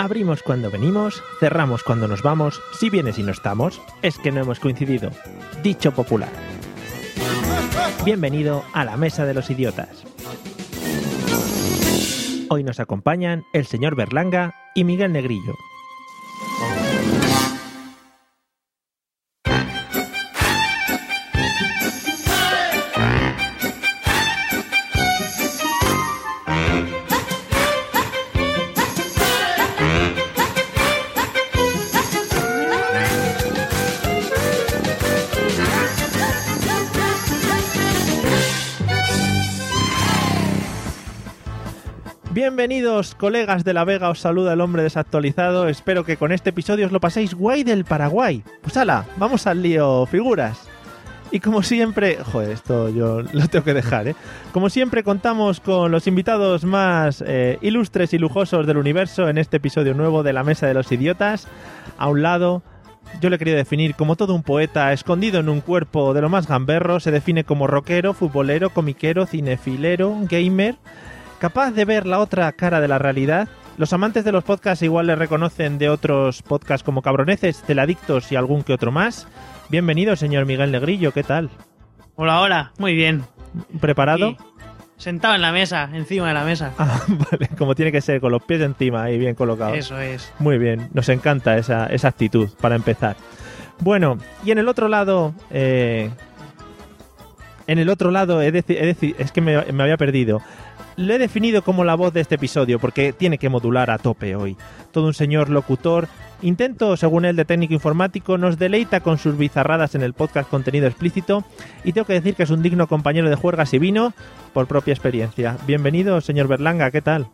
Abrimos cuando venimos, cerramos cuando nos vamos, si vienes y no estamos, es que no hemos coincidido. Dicho popular. Bienvenido a la Mesa de los Idiotas. Hoy nos acompañan el señor Berlanga y Miguel Negrillo. Bienvenidos, colegas de la Vega, os saluda el hombre desactualizado. Espero que con este episodio os lo paséis guay del Paraguay. Pues ala, vamos al lío, figuras. Y como siempre, joder, esto yo lo tengo que dejar, ¿eh? Como siempre contamos con los invitados más eh, ilustres y lujosos del universo en este episodio nuevo de La Mesa de los Idiotas. A un lado, yo le quería definir como todo un poeta escondido en un cuerpo de lo más gamberro, se define como rockero, futbolero, comiquero, cinefilero, gamer capaz de ver la otra cara de la realidad. Los amantes de los podcasts igual le reconocen de otros podcasts como Cabroneces, Teladictos y algún que otro más. Bienvenido, señor Miguel Negrillo, ¿qué tal? Hola, hola, muy bien. ¿Preparado? Aquí, sentado en la mesa, encima de la mesa. Ah, vale, como tiene que ser, con los pies encima y bien colocados. Eso es. Muy bien, nos encanta esa, esa actitud para empezar. Bueno, y en el otro lado, eh, en el otro lado, he he es que me, me había perdido. Lo he definido como la voz de este episodio porque tiene que modular a tope hoy. Todo un señor locutor. Intento, según él, de técnico informático, nos deleita con sus bizarradas en el podcast contenido explícito y tengo que decir que es un digno compañero de juergas y vino por propia experiencia. Bienvenido, señor Berlanga, ¿qué tal?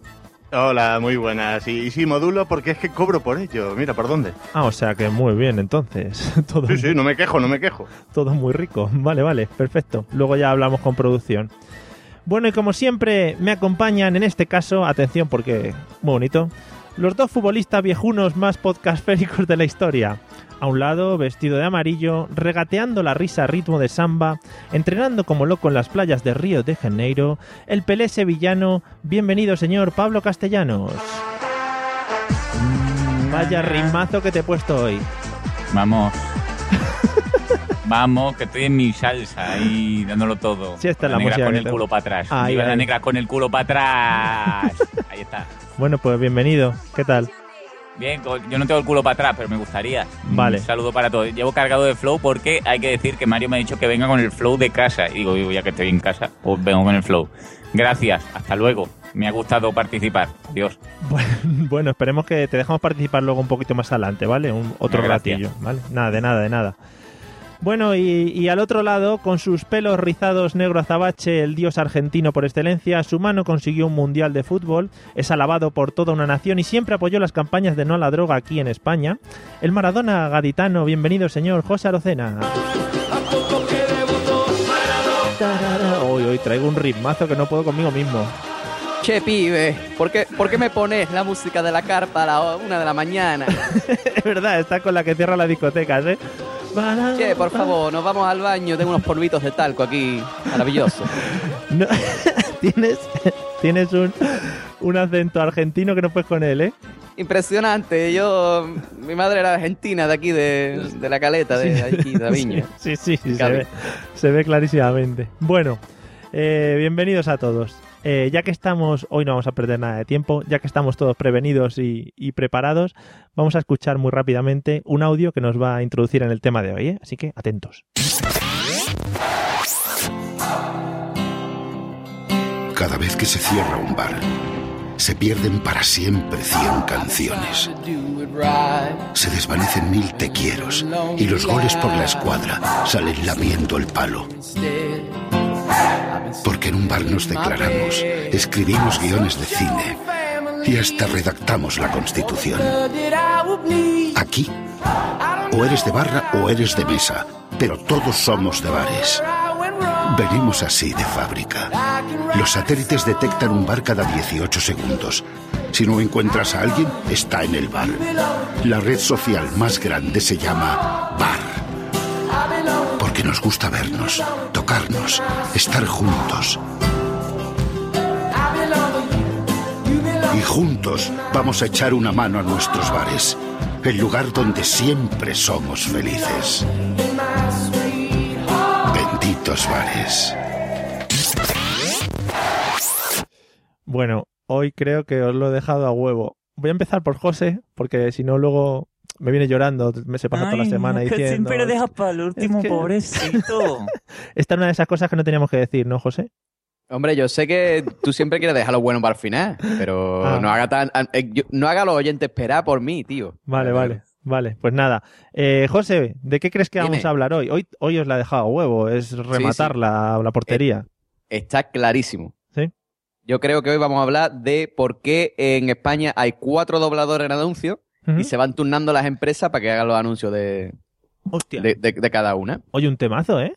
Hola, muy buenas. Y, y sí, modulo porque es que cobro por ello. Mira, ¿por dónde? Ah, o sea que muy bien, entonces. Todo, Sí, sí, no me quejo, no me quejo. todo muy rico. Vale, vale, perfecto. Luego ya hablamos con producción. Bueno, y como siempre, me acompañan en este caso, atención porque muy bonito, los dos futbolistas viejunos más podcastféricos de la historia. A un lado, vestido de amarillo, regateando la risa a ritmo de samba, entrenando como loco en las playas de Río de Janeiro, el pelé sevillano. Bienvenido, señor Pablo Castellanos. Mm, Vaya rimazo que te he puesto hoy. Vamos. Vamos, que estoy en mi salsa ahí dándolo todo. Sí, esta es la negra música con el te- culo para atrás. Ahí, Viva ahí. la negra con el culo para atrás. Ahí está. Bueno, pues bienvenido. ¿Qué tal? Bien, yo no tengo el culo para atrás, pero me gustaría. Vale. Un saludo para todos. Llevo cargado de flow porque hay que decir que Mario me ha dicho que venga con el flow de casa. Y digo, digo, ya que estoy en casa, pues vengo con el flow. Gracias, hasta luego. Me ha gustado participar. Dios. Bueno, bueno, esperemos que te dejamos participar luego un poquito más adelante, ¿vale? Un, otro Gracias. ratillo, ¿vale? Nada, de nada, de nada. Bueno, y, al otro lado, con sus pelos rizados negro azabache, el dios argentino por excelencia, su mano consiguió un mundial de fútbol, es alabado por toda una nación y siempre apoyó las campañas de no a la droga aquí en España. El Maradona gaditano, bienvenido señor José Arocena. Hoy, hoy traigo un ritmazo que no puedo conmigo mismo. Che, pibe, ¿por qué, por qué me pones la música de la carpa a la una de la mañana? Es verdad, está con la que cierra las discotecas, ¿eh? Che, por favor, nos vamos al baño, tengo unos polvitos de talco aquí, maravilloso. No, tienes tienes un, un acento argentino que no puedes con él, ¿eh? Impresionante, yo, mi madre era argentina de aquí, de, de la caleta, de aquí, de la viña. Sí, sí, sí, se ve, se ve clarísimamente. Bueno, eh, bienvenidos a todos. Eh, ya que estamos, hoy no vamos a perder nada de tiempo, ya que estamos todos prevenidos y, preparados, vamos a escuchar muy rápidamente un audio que nos va a introducir en el tema de hoy, ¿eh? así que atentos. Cada vez que se cierra un bar, se pierden para siempre 100 canciones. Se desvanecen mil te quieros y los goles por la escuadra salen lamiendo el palo. Porque en un bar nos declaramos, escribimos guiones de cine y hasta redactamos la Constitución. Aquí, o eres de barra o eres de mesa, pero todos somos de bares. Venimos así de fábrica. Los satélites detectan un bar cada 18 segundos. Si no encuentras a alguien, está en el bar. La red social más grande se llama Bar. Porque nos gusta vernos, tocarnos, estar juntos. Y juntos vamos a echar una mano a nuestros bares. El lugar donde siempre somos felices. Benditos bares. Bueno, hoy creo que os lo he dejado a huevo. Voy a empezar por José, porque si no luego me viene llorando, me se pasa toda la semana que diciendo... siempre dejas para el último, que- pobrecito. Esta es una de esas cosas que no teníamos que decir, ¿no, José? Hombre, yo sé que tú siempre quieres dejar lo bueno para el final, pero Ah. no haga tan, eh, yo- no haga a los oyentes esperar por mí, tío. Vale, vale, vale. Pues nada. Eh, José, ¿de qué crees que vamos Dime. a hablar hoy? Hoy, hoy os la he dejado a huevo, es rematar sí. La, la portería. Está clarísimo. Sí. Yo creo que hoy vamos a hablar de por qué en España hay cuatro dobladores en y se van turnando las empresas para que hagan los anuncios de, de, de- de cada una. Oye, un temazo, ¿eh?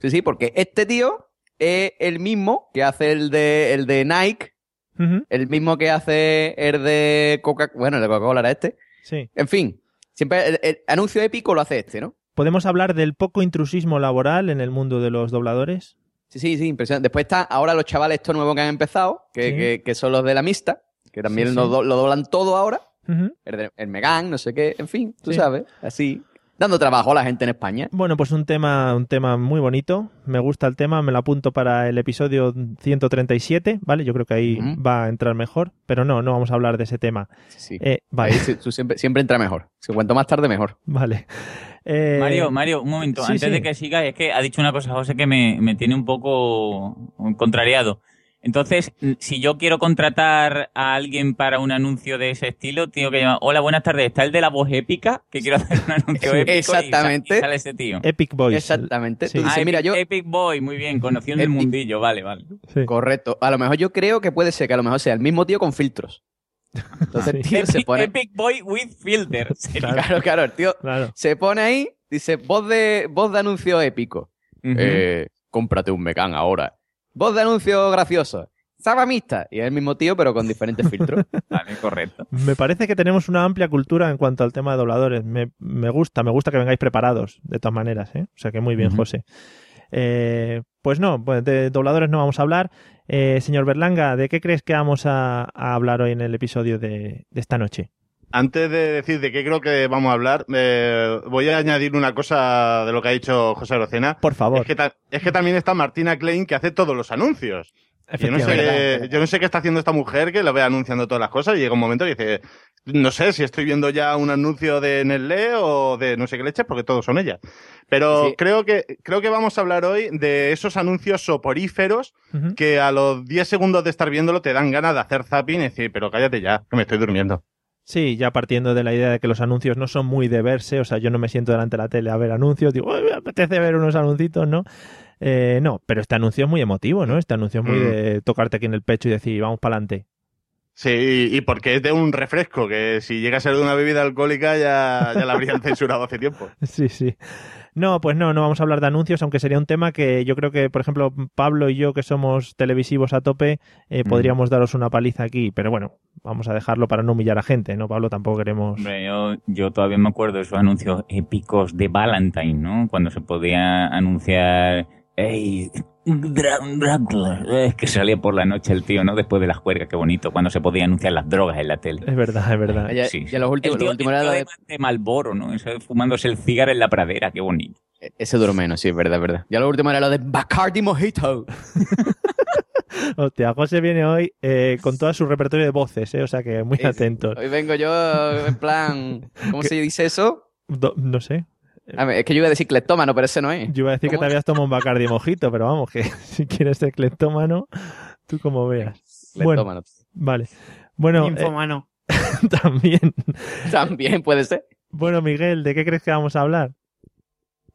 Sí, sí, porque este tío es el mismo que hace el de, el de Nike, el mismo que hace el de Coca, bueno, el de Coca-Cola era este. Sí. En fin, siempre el, el anuncio épico lo hace este, ¿no? ¿Podemos hablar del poco intrusismo laboral en el mundo de los dobladores? Sí, sí, sí, impresionante. Después está ahora los chavales estos nuevos que han empezado, que, Sí. que- que son los de la mixta, que también Sí, sí. lo doblan todo ahora. El, de- el Megan, no sé qué, en fin, tú Sí. sabes, así. Dando trabajo a la gente en España. Bueno, pues un tema, un tema muy bonito. Me gusta el tema, me lo apunto para el episodio 137, ¿vale? Yo creo que ahí va a entrar mejor, pero no, no vamos a hablar de ese tema. Sí, sí. Eh, vale, Ahí tú siempre, siempre entra mejor. Si cuanto más tarde, mejor. vale. Eh, Mario, Mario, un momento. sí, Antes sí. de que siga, es que ha dicho una cosa, José, que me, me tiene un poco contrariado. Entonces, si yo quiero contratar a alguien para un anuncio de ese estilo, tengo que llamar, hola, buenas tardes, ¿está el de la voz épica? Que quiero hacer un anuncio épico. Exactamente. Y sale ese tío. Epic Boys. Exactamente. Sí. Tú dices, Ah, mira, Epic, yo... Epic Boy, muy bien, conociendo el mundillo, vale, vale. Sí. Correcto. A lo mejor yo creo que puede ser que a lo mejor sea el mismo tío con filtros. Entonces el tío se pone... Epic Boy with filter. Sería. Claro, claro, el tío Claro. se pone ahí, dice, voz de, voz de anuncio épico. Eh, cómprate un Mecan ahora. Voz de anuncio gracioso. Sabamista. Y es el mismo tío, pero con diferentes filtros. Vale, correcto. Me parece que tenemos una amplia cultura en cuanto al tema de dobladores. Me, me gusta, me gusta que vengáis preparados, de todas maneras, ¿eh? O sea que muy bien. José. Eh, pues no, pues de dobladores no vamos a hablar. Eh, señor Berlanga, ¿de qué crees que vamos a, a hablar hoy en el episodio de, de esta noche? Antes de decir de qué creo que vamos a hablar, eh, voy a añadir una cosa de lo que ha dicho José Rocena. Por favor. Es que, ta- es que también está Martina Klein que hace todos los anuncios. Yo no, sé, yo no sé qué está haciendo esta mujer que lo ve anunciando todas las cosas y llega un momento que dice, no sé si estoy viendo ya un anuncio de Nestlé o de no sé qué leche, porque todos son ellas. Pero Sí. creo que creo que vamos a hablar hoy de esos anuncios soporíferos que a los 10 segundos de estar viéndolo te dan ganas de hacer zapping y decir, pero cállate ya, que me estoy durmiendo. Sí, ya partiendo de la idea de que los anuncios no son muy de verse, o sea, yo no me siento delante de la tele a ver anuncios, digo, "Uy, me apetece ver unos anuncios, ¿no? Eh, no, pero este anuncio es muy emotivo, ¿no? Este anuncio es muy Mm. de tocarte aquí en el pecho y decir, vamos para adelante. Sí, y porque es de un refresco, que si llega a ser de una bebida alcohólica ya, ya la habrían censurado hace tiempo. Sí, sí. No, pues no, no vamos a hablar de anuncios, aunque sería un tema que yo creo que, por ejemplo, Pablo y yo, que somos televisivos a tope, eh, Mm. podríamos daros una paliza aquí, pero bueno, vamos a dejarlo para no humillar a gente, ¿no, Pablo? Tampoco queremos... Hombre, yo, yo todavía me acuerdo de esos anuncios épicos de Valentine, ¿no? Cuando se podía anunciar, hey, Dra- Dracula", eh, que salía por la noche el tío, ¿no? Después de las juergas, qué bonito, cuando se podían anunciar las drogas en la tele. Es verdad, es verdad. Ya, Sí, ya los últimos, el tío, los últimos el era tío lo de, de- Malboro, ¿no? Eso fumándose el cigarro en la pradera, qué bonito. Ese duró menos, sí, es verdad, es verdad. Ya lo último era lo de Bacardi Mojito. Hostia, José viene hoy eh, con todo su repertorio de voces, ¿eh? O sea que muy atentos. Hoy vengo yo en plan... ¿Cómo se dice eso? Do- no sé. A ver, es que yo iba a decir cleptómano, pero ese no es. Yo iba a decir que te habías tomado un Bacardi mojito, pero vamos, que si quieres ser cleptómano, tú como veas. Bueno, Cleptómano. vale. Bueno, eh, Infomano. también. También puede ser. Bueno, Miguel, ¿de qué crees que vamos a hablar?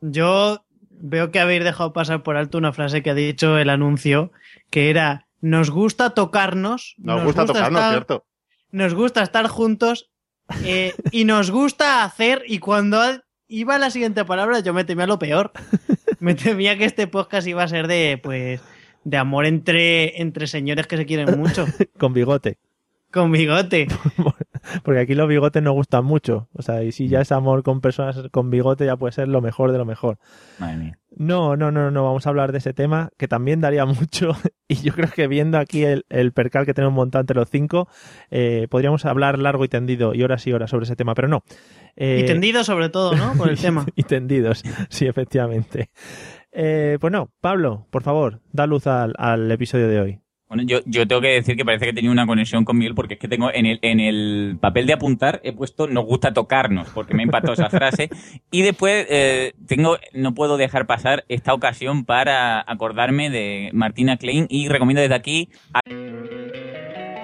Yo veo que habéis dejado pasar por alto una frase que ha dicho el anuncio, que era, nos gusta tocarnos. Nos, gusta, tocarnos, estar- ¿cierto? nos gusta estar juntos eh, y nos gusta hacer. Y cuando iba la siguiente palabra, yo me temía lo peor. Me temía que este podcast iba a ser de, pues, de amor entre, entre señores que se quieren mucho. Con bigote. Con bigote. Porque aquí los bigotes nos gustan mucho. O sea, y si ya es amor con personas con bigote, ya puede ser lo mejor de lo mejor. Madre mía. No, no, no, no, vamos a hablar de ese tema, que también daría mucho. Y yo creo que viendo aquí el, el percal que tenemos montado entre los cinco, eh, podríamos hablar largo y tendido y horas y horas sobre ese tema, pero no. Eh, Y tendido sobre todo, ¿no? Por el tema. y tendidos, sí, efectivamente. Eh, pues no, Pablo, por favor, da luz al, al episodio de hoy. Bueno, yo, yo tengo que decir que parece que tenía una conexión con Miguel porque es que tengo en el, en el papel de apuntar he puesto nos gusta tocarnos porque me impactó esa frase y después eh, tengo no puedo dejar pasar esta ocasión para acordarme de Martina Klein y recomiendo desde aquí a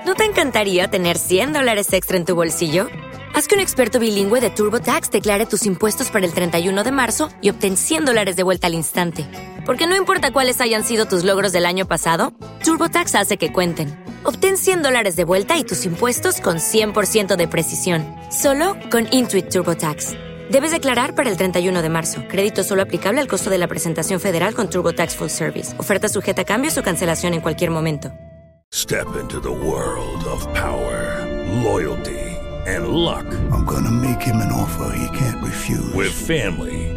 ¿No te encantaría tener 100 dólares extra en tu bolsillo? Haz que un experto bilingüe de TurboTax declare tus impuestos para el 31 de marzo y obtén 100 dólares de vuelta al instante. Porque no importa cuáles hayan sido tus logros del año pasado, TurboTax hace que cuenten. Obtén 100 dólares de vuelta y tus impuestos con 100% de precisión. Solo con Intuit TurboTax. Debes declarar para el 31 de marzo. Crédito solo aplicable al costo de la presentación federal con TurboTax Full Service. Oferta sujeta a cambios o cancelación en cualquier momento. Step into the world of power, loyalty, and luck. I'm gonna make him an offer he can't refuse. With family,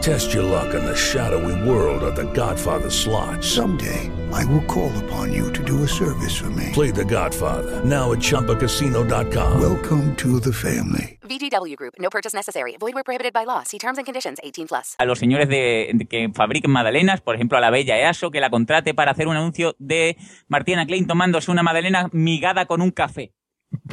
Test your luck in the shadowy world of The Godfather slot. Someday, I will call upon you to do a service for me. Play The Godfather now at ChumbaCasino.com. Welcome to the family. VGW Group. No purchase necessary. Void where prohibited by law. See terms and conditions. 18 plus. a los señores de, de que fabriquen magdalenas, por ejemplo a la bella EASO, que la contrate para hacer un anuncio de Martina Klein tomándose una magdalena migada con un café.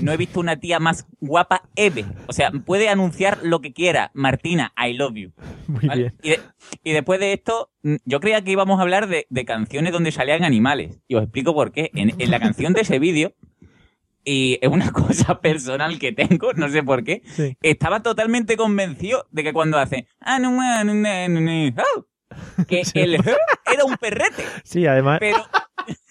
No he visto una tía más guapa ever. O sea, puede anunciar lo que quiera. Martina, I love you. Muy ¿Vale? bien. Y, de- y después de esto, mm, yo creía que íbamos a hablar de, de canciones donde salían animales. Y os explico por qué. En, en la canción de ese vídeo, y es una cosa personal que tengo, no sé por qué, Sí. estaba totalmente convencido de que cuando hace que el era un perrete. Sí, además, Pero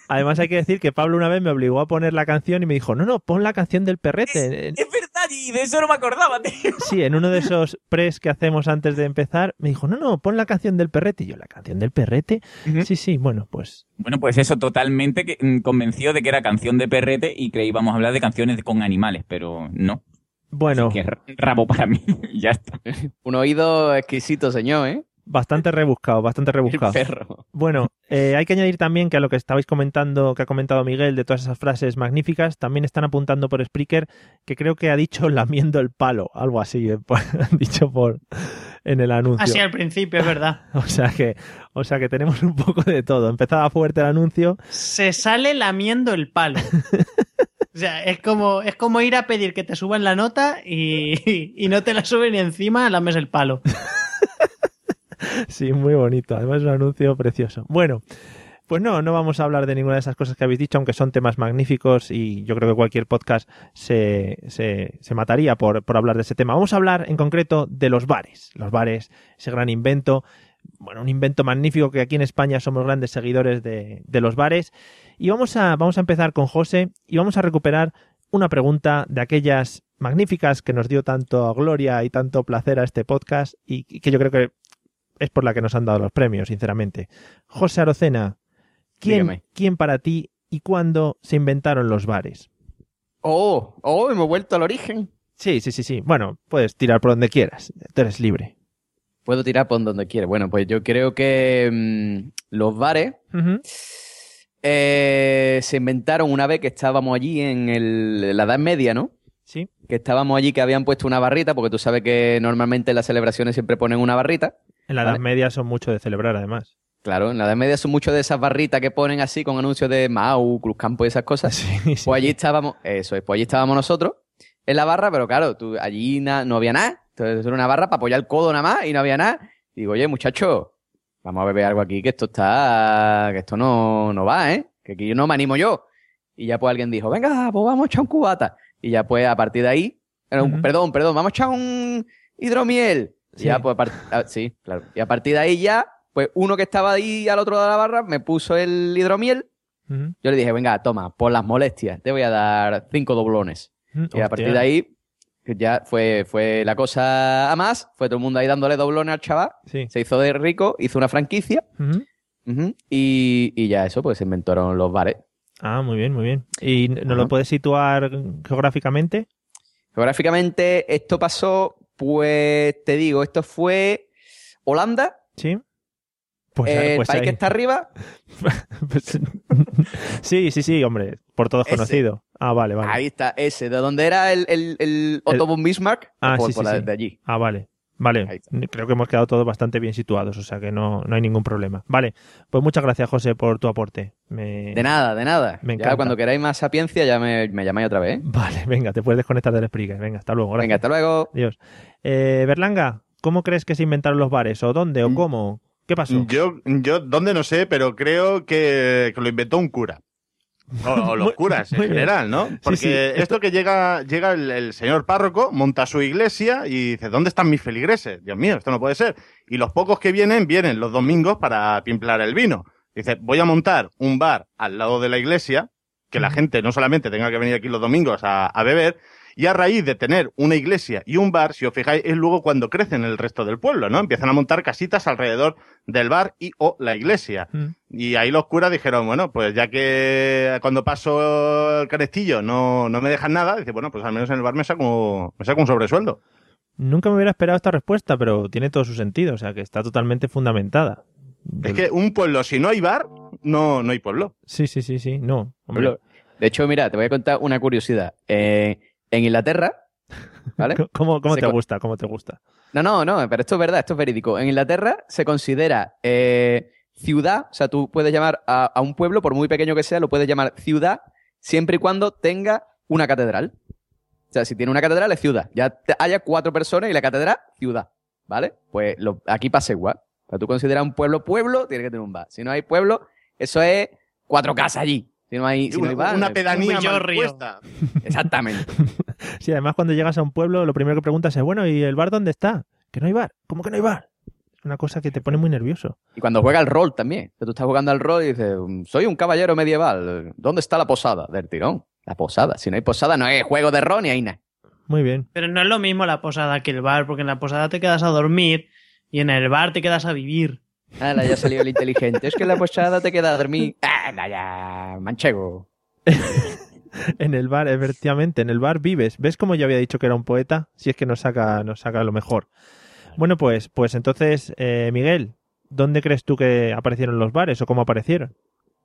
además hay que decir que Pablo una vez me obligó a poner la canción y me dijo, no, no, pon la canción del perrete. es verdad, y de eso no me acordaba, tío. Sí, en uno de esos pres que hacemos antes de empezar, me dijo, no, no, pon la canción del perrete. Y yo, ¿la canción del perrete? Sí, sí, bueno, pues Bueno, pues eso, totalmente que, mm, convencido de que era canción de perrete y que íbamos a hablar de canciones con animales, pero no. bueno, Que rabo para mí, ya está. Un oído exquisito, señor, ¿eh? Bastante rebuscado, bastante El rebuscado. perro. Bueno, eh, hay que añadir también que a lo que estabais comentando, que ha comentado Miguel, de todas esas frases magníficas, también están apuntando por Spreaker que creo que ha dicho lamiendo el palo, algo así, eh, por- dicho por en el anuncio. Así al principio, es verdad. O sea que, o sea que tenemos un poco de todo. Empezaba fuerte el anuncio. Se sale lamiendo el palo. O sea, es como, es como ir a pedir que te suban la nota y, y no te la suben y encima lames el palo. Sí, muy bonito. Además es un anuncio precioso. Bueno, pues no, no vamos a hablar de ninguna de esas cosas que habéis dicho, aunque son temas magníficos y yo creo que cualquier podcast se, se, se mataría por, por hablar de ese tema. Vamos a hablar en concreto de los bares. Los bares, ese gran invento. Bueno, un invento magnífico que aquí en España somos grandes seguidores de, de los bares. Y vamos a, vamos a empezar con José y vamos a recuperar una pregunta de aquellas magníficas que nos dio tanto gloria y tanto placer a este podcast y y que yo creo que es por la que nos han dado los premios, sinceramente. José Arocena, ¿quién, Dígame. ¿quién para ti y cuándo se inventaron los bares? Oh, oh, hemos vuelto al origen. Sí, sí, sí, sí. Bueno, puedes tirar por donde quieras. Tú eres libre. Puedo tirar por donde quiera. Bueno, pues yo creo que mm, los bares eh, se inventaron una vez que estábamos allí en el- la Edad Media, ¿no? Sí. Que estábamos allí que habían puesto una barrita, porque tú sabes que normalmente en las celebraciones siempre ponen una barrita. En la Vale. Edad Media son mucho de celebrar, además. Claro, en la Edad Media son muchas de esas barritas que ponen así con anuncios de Mau, Cruz Campo y esas cosas. Sí, sí. Pues allí estábamos, eso es, pues allí estábamos nosotros en la barra, pero claro, tú, allí na- no había nada. Entonces era una barra para apoyar el codo nada más y no había nada. Y digo, oye, muchacho, vamos a beber algo aquí, que esto está, que esto no, no va, ¿eh? Que aquí yo no me animo yo. Y ya pues alguien dijo, venga, pues vamos a echar un cubata. Y ya pues a partir de ahí, perdón, perdón, vamos a echar un hidromiel. Y ya, pues, a ah, sí, claro. Y a partir de ahí ya, pues uno que estaba ahí al otro lado de la barra me puso el hidromiel. Yo le dije, venga, toma, por las molestias, te voy a dar cinco doblones. Y a partir de ahí, ya fue, fue la cosa a más. Fue todo el mundo ahí dándole doblones al chaval. Sí. Se hizo de rico, hizo una franquicia. Y, y ya eso, pues se inventaron los bares. Ah, muy bien, muy bien. ¿Y nos lo puedes situar geográficamente? Geográficamente, esto pasó, pues te digo, esto fue Holanda, Sí. Pues, el pues país ahí. que está arriba. Pues- sí, sí, sí, hombre, por todos Ese. conocido. Ah, vale, vale. Ahí está, ese, de donde era el, el, el Otto Bismarck, Ah, por, sí, por sí, la- sí. de allí. Ah, vale. Vale, creo que hemos quedado todos bastante bien situados, o sea que no, no hay ningún problema. Vale, pues muchas gracias, José, por tu aporte. Me- De nada, de nada. Me ya cuando queráis más sapiencia, ya me, me llamáis otra vez. ¿eh? Vale, venga, te puedes desconectar del Spreaker. Venga, hasta luego. gracias. Venga, hasta luego. Adiós. Eh, Berlanga, ¿cómo crees que se inventaron los bares? ¿O dónde? ¿O cómo? ¿Qué pasó? Yo, yo, ¿dónde no sé? Pero creo que, que lo inventó un cura. O, o los curas en general, ¿no? Porque sí, esto, esto- que llega, llega el, el señor párroco, monta su iglesia y dice, ¿dónde están mis feligreses? Dios mío, esto no puede ser. Y los pocos que vienen, vienen los domingos para pimplar el vino. Dice, voy a montar un bar al lado de la iglesia, que la gente no solamente tenga que venir aquí los domingos a, a beber, y a raíz de tener una iglesia y un bar, si os fijáis, es luego cuando crecen el resto del pueblo, ¿no? Empiezan a montar casitas alrededor del bar y o la iglesia. Mm. Y ahí los curas dijeron, bueno, pues ya que cuando paso el carestillo no, no me dejan nada, dice, bueno, pues al menos en el bar me saco, me saco un sobresueldo. Nunca me hubiera esperado esta respuesta, pero tiene todo su sentido, o sea que está totalmente fundamentada. Es que un pueblo, si no hay bar, no, no hay pueblo. Sí, sí, sí, sí, no. Hombre. De hecho, mira, te voy a contar una curiosidad. Eh, en Inglaterra, ¿vale? ¿Cómo, te gusta? ¿Cómo te gusta? No, no, no, pero esto es verdad, esto es verídico. En Inglaterra se considera eh, ciudad, o sea, tú puedes llamar a, a un pueblo, por muy pequeño que sea, lo puedes llamar ciudad, siempre y cuando tenga una catedral. O sea, si tiene una catedral es ciudad. Ya te- haya cuatro personas y la catedral, ciudad. ¿Vale? Pues lo- aquí pasa igual. O sea, tú consideras un pueblo pueblo, tiene que tener un bar. Si no hay pueblo, eso es cuatro casas allí. Si no hay, si no una, hay bar, una pedanía un mal puesta. Exactamente. Sí, además cuando llegas a un pueblo, lo primero que preguntas es, bueno, ¿y el bar dónde está? Que no hay bar. ¿Cómo que no hay bar? Es una cosa que te pone muy nervioso. Y cuando juega al rol también. Sea, tú estás jugando al rol y dices, "Mm, soy un caballero medieval. ¿Dónde está la posada? Del tirón. La posada. Si no hay posada, no hay juego de rol ni hay nada. Muy bien. Pero no es lo mismo la posada que el bar, porque en la posada te quedas a dormir y en el bar te quedas a vivir. Ala, ya salió el inteligente. Es que en la posada te queda a dormir. Ala, ya, manchego. En el bar, efectivamente, en el bar vives. ¿Ves cómo yo había dicho que era un poeta? Si es que nos saca, nos saca lo mejor. Bueno, pues, pues entonces, eh, Miguel, ¿dónde crees tú que aparecieron los bares o cómo aparecieron?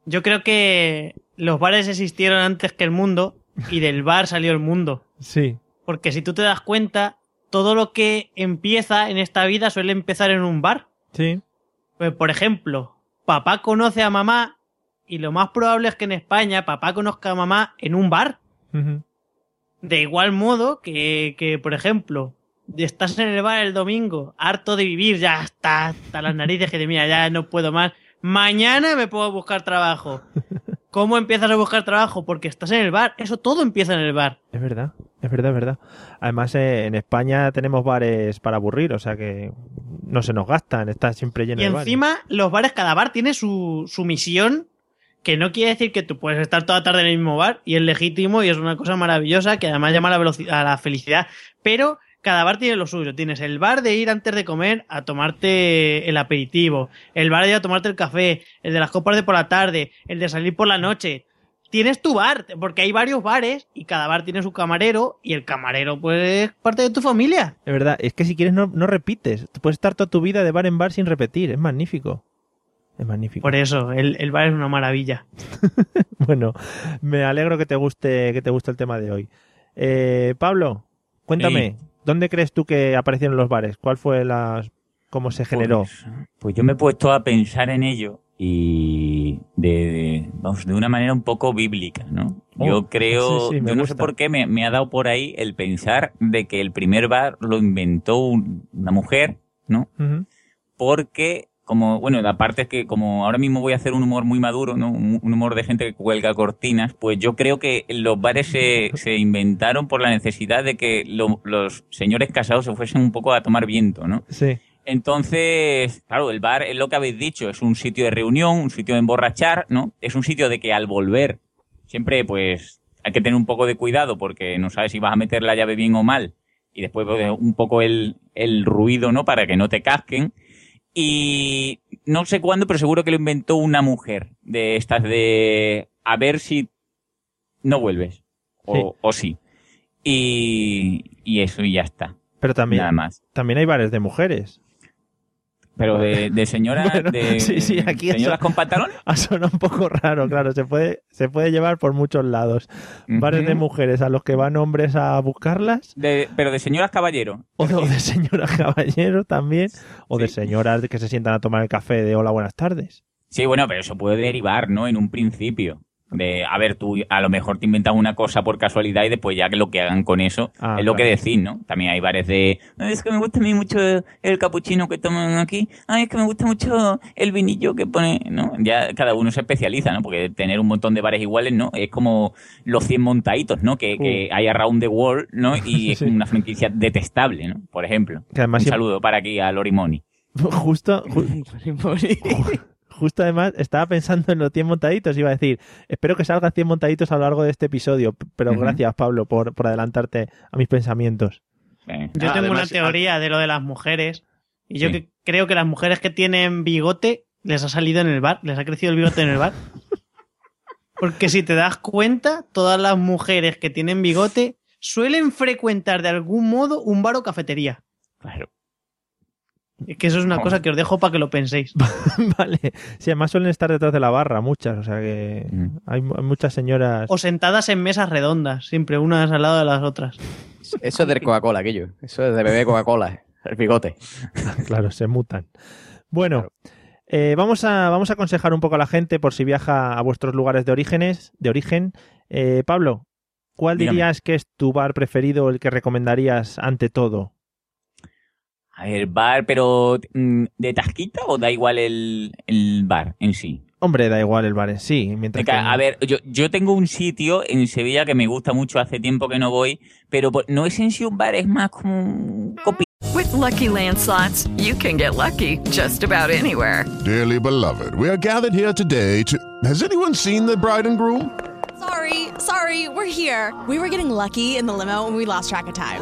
Yo creo que los bares existieron antes que el mundo y del bar salió el mundo. Sí. Porque si tú te das cuenta, todo lo que empieza en esta vida suele empezar en un bar. Sí. Pues, por ejemplo, papá conoce a mamá y lo más probable es que en España papá conozca a mamá en un bar. De igual modo que, que, por ejemplo, estás en el bar el domingo, harto de vivir, ya está hasta las narices que de mira, ya no puedo más. Mañana me puedo buscar trabajo. ¿Cómo empiezas a buscar trabajo? Porque estás en el bar. Eso todo empieza en el bar. Es verdad, es verdad, es verdad. Además, eh, en España tenemos bares para aburrir, o sea que no se nos gastan, está siempre lleno Y de bares. encima, los bares, cada bar tiene su, su misión, que no quiere decir que tú puedes estar toda tarde en el mismo bar, y es legítimo y es una cosa maravillosa que además llama a la, a la felicidad. Pero cada bar tiene lo suyo. Tienes el bar de ir antes de comer a tomarte el aperitivo, el bar de ir a tomarte el café, el de las copas de por la tarde, el de salir por la noche. Tienes tu bar, porque hay varios bares y cada bar tiene su camarero y el camarero pues es parte de tu familia. Es verdad, es que si quieres no, no repites. Puedes estar toda tu vida de bar en bar sin repetir, es magnífico. Es magnífico. Por eso, el, el bar es una maravilla. Bueno, me alegro que te guste, que te guste el tema de hoy. Eh, Pablo, cuéntame, ¿dónde crees tú que aparecieron los bares? ¿Cuál fue la, cómo se generó? Pues, pues yo me he puesto a pensar en ello y de, de- vamos, de una manera un poco bíblica, ¿no? Oh, yo creo, sí, sí, me yo no sé por qué me, me ha dado por ahí el pensar de que el primer bar lo inventó un- una mujer, ¿no? Porque como, bueno, aparte es que como ahora mismo voy a hacer un humor muy maduro, ¿no? Un un humor de gente que cuelga cortinas, pues yo creo que los bares se, se inventaron por la necesidad de que lo- los señores casados se fuesen un poco a tomar viento, ¿no? Sí. Entonces, claro, el bar es lo que habéis dicho, es un sitio de reunión, un sitio de emborrachar, ¿no? Es un sitio de que al volver siempre, pues, hay que tener un poco de cuidado porque no sabes si vas a meter la llave bien o mal y después pues, un poco el, el ruido, ¿no? Para que no te casquen. Y no sé cuándo, pero seguro que lo inventó una mujer de estas de a ver si no vuelves o Sí. O sí. Y, y eso y ya está. Pero también, Nada más. también hay bares de mujeres. Pero de, de señoras, Bueno, de sí, sí, aquí eso- señoras con pantalones. Ha sonado un poco raro, claro. Se puede, se puede llevar por muchos lados. Bares de mujeres a los que van hombres a buscarlas. De- pero de señoras caballero. O de, o de señoras caballeros también. O de señoras que se sientan a tomar el café de hola, buenas tardes. Sí, bueno, pero eso puede derivar, ¿no? En un principio. De, a ver, tú a lo mejor te inventas una cosa por casualidad y después ya que lo que hagan con eso Ah, es lo que decís, ¿no? También hay bares de, "Ay, es que me gusta a mí mucho el capuchino que toman aquí, ay, es que me gusta mucho el vinillo que pone, ¿no? Ya cada uno se especializa, ¿no? Porque tener un montón de bares iguales, ¿no? Es como los 100 montaditos, ¿no? Que, que hay around the world, ¿no? Y es Sí. una franquicia detestable, ¿no? Por ejemplo. Que además un siempre- saludo para aquí a Lorimoni. Justo, ju- ju- justo además estaba pensando en los 100 montaditos. Iba a decir, espero que salgan 100 montaditos a lo largo de este episodio. Pero gracias, Pablo, por, por adelantarte a mis pensamientos. Yo Ah, tengo una además, teoría de lo de las mujeres. Y yo Sí. que creo que las mujeres que tienen bigote les ha salido en el bar, les ha crecido el bigote en el bar. Porque si te das cuenta, todas las mujeres que tienen bigote suelen frecuentar de algún modo un bar o cafetería. Claro. Es que eso es una Oh. cosa que os dejo para que lo penséis. vale. Sí, además suelen estar detrás de la barra, muchas. O sea que Mm. hay, mu- hay muchas señoras. O sentadas en mesas redondas, siempre unas al lado de las otras. Eso es de Coca-Cola, aquello. Eso es de beber Coca-Cola. El bigote. claro, se mutan. Bueno, eh, vamos, a, vamos a aconsejar un poco a la gente por si viaja a vuestros lugares de orígenes, de origen. Eh, Pablo, ¿cuál Dígame. dirías que es tu bar preferido, el que recomendarías ante todo? A ver, bar, pero mm, ¿de tasquita o da igual el, el bar en sí? Hombre, da igual el bar en sí. Mientras Venga, que- A ver, yo, yo tengo un sitio en Sevilla que me gusta mucho, hace tiempo que no voy, pero no es en sí un bar, es más como un copi. With Lucky Land slots, you can get lucky just about anywhere. Dearly beloved, we are gathered here today to. Has anyone seen the bride and groom? Sorry, sorry, we're here. We were getting lucky in the limo and we lost track of time.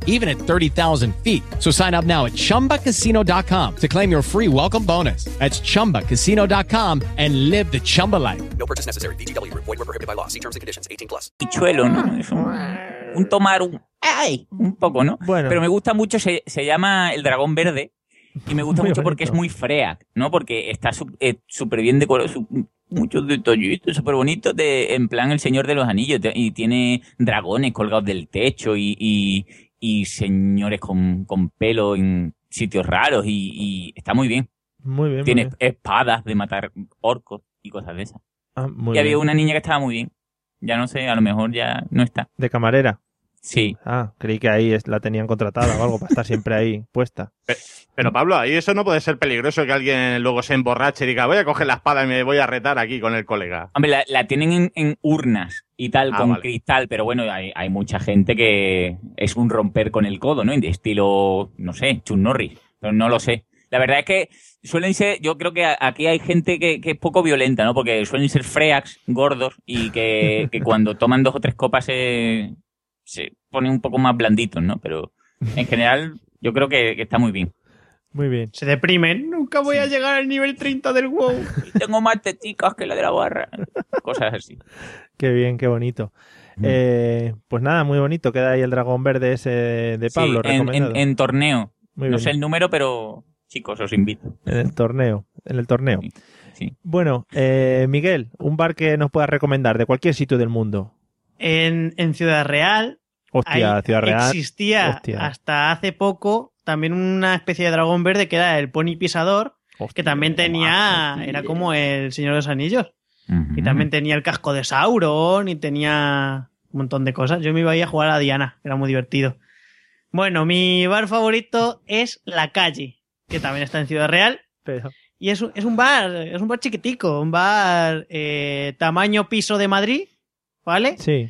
even at 30,000 feet. So sign up now at chumbacasino.com to claim your free welcome bonus. That's chumbacasino.com and live the Chumba life. No purchase necessary. VGW Group. Void were prohibited by law. See terms and conditions. 18 plus. Pichuelo, ¿no? Es un, un tomar, un, ¡ay! Un poco, ¿no? Bueno. Pero me gusta mucho, se, se llama El Dragón Verde, y me gusta Muy mucho porque es bonito. muy frea, ¿no? Porque está eh, súper bien decorado, su- muchos detallitos, súper bonitos, de, en plan El Señor de los Anillos, te- y tiene dragones colgados del techo, y, y, y señores con, con pelo en sitios raros, y, y está muy bien. Muy bien. muy Tiene bien. espadas de matar orcos y cosas de esas. Ah, muy y había bien. una niña que estaba muy bien. Ya no sé, a lo mejor ya no está. De camarera. Sí. Ah, creí que ahí es- la tenían contratada o algo para estar siempre ahí puesta. Pero Pablo, ahí eso no puede ser peligroso que alguien luego se emborrache y diga, voy a coger la espada y me voy a retar aquí con el colega. Hombre, la, la tienen en, en urnas y tal, Ah, con vale. cristal, pero bueno, hay, hay mucha gente que es un romper con el codo, ¿no? De estilo, no sé, Chun Norris, pero no lo sé. La verdad es que suelen ser, yo creo que aquí hay gente que, que es poco violenta, ¿no? Porque suelen ser freaks, gordos, y que, que cuando toman dos o tres copas se, se ponen un poco más blanditos, ¿no? Pero en general yo creo que, que está muy bien. Muy bien. Se deprimen. Nunca voy a llegar al nivel 30 del WoW. Y tengo más teticas que la de la barra. Cosas así. Qué bien, qué bonito. Eh, pues nada, muy bonito. Queda ahí el dragón verde ese de Sí, Pablo, en, recomendado. en- en torneo. Muy no bien. sé el número, pero chicos, os invito. En el torneo. En el torneo. Bueno, eh, Miguel, un bar que nos puedas recomendar de cualquier sitio del mundo. En, en Ciudad Real Hostia, Ciudad Real. existía Hostia. hasta hace poco también una especie de dragón verde que era el pony pisador, que también tenía, era como el Señor de los Anillos. Y también tenía el casco de Sauron y tenía un montón de cosas. Yo me iba ahí a jugar a Diana, era muy divertido. Bueno, mi bar favorito es La Calle, que también está en Ciudad Real. Y es un, es un bar, es un bar chiquitico, un bar eh, tamaño piso de Madrid, ¿vale? Sí.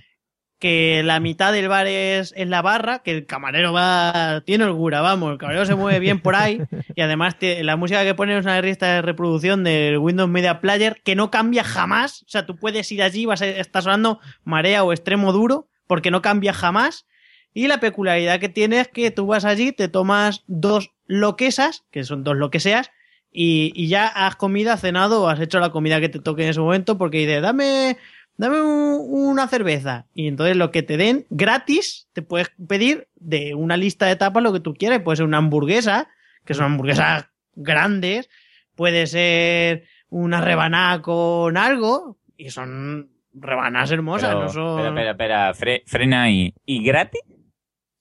Que la mitad del bar es, es la barra, que el camarero va, tiene holgura, vamos, el camarero se mueve bien por ahí. Y además te- la música que pone es una lista de reproducción del Windows Media Player que no cambia jamás. O sea, tú puedes ir allí, vas a estar sonando marea o extremo duro, porque no cambia jamás. Y la peculiaridad que tiene es que tú vas allí, te tomas dos loquesas, que son dos lo que seas, y, y ya has comido, has cenado o has hecho la comida que te toque en ese momento porque dices, dame, dame un- una cerveza. Y entonces lo que te den gratis, te puedes pedir de una lista de tapas lo que tú quieras. Puede ser una hamburguesa, que son hamburguesas grandes, puede ser una rebanada con algo, y son rebanadas hermosas, Pero, no son... Espera, espera, espera, fre- frena ahí. ¿Y gratis?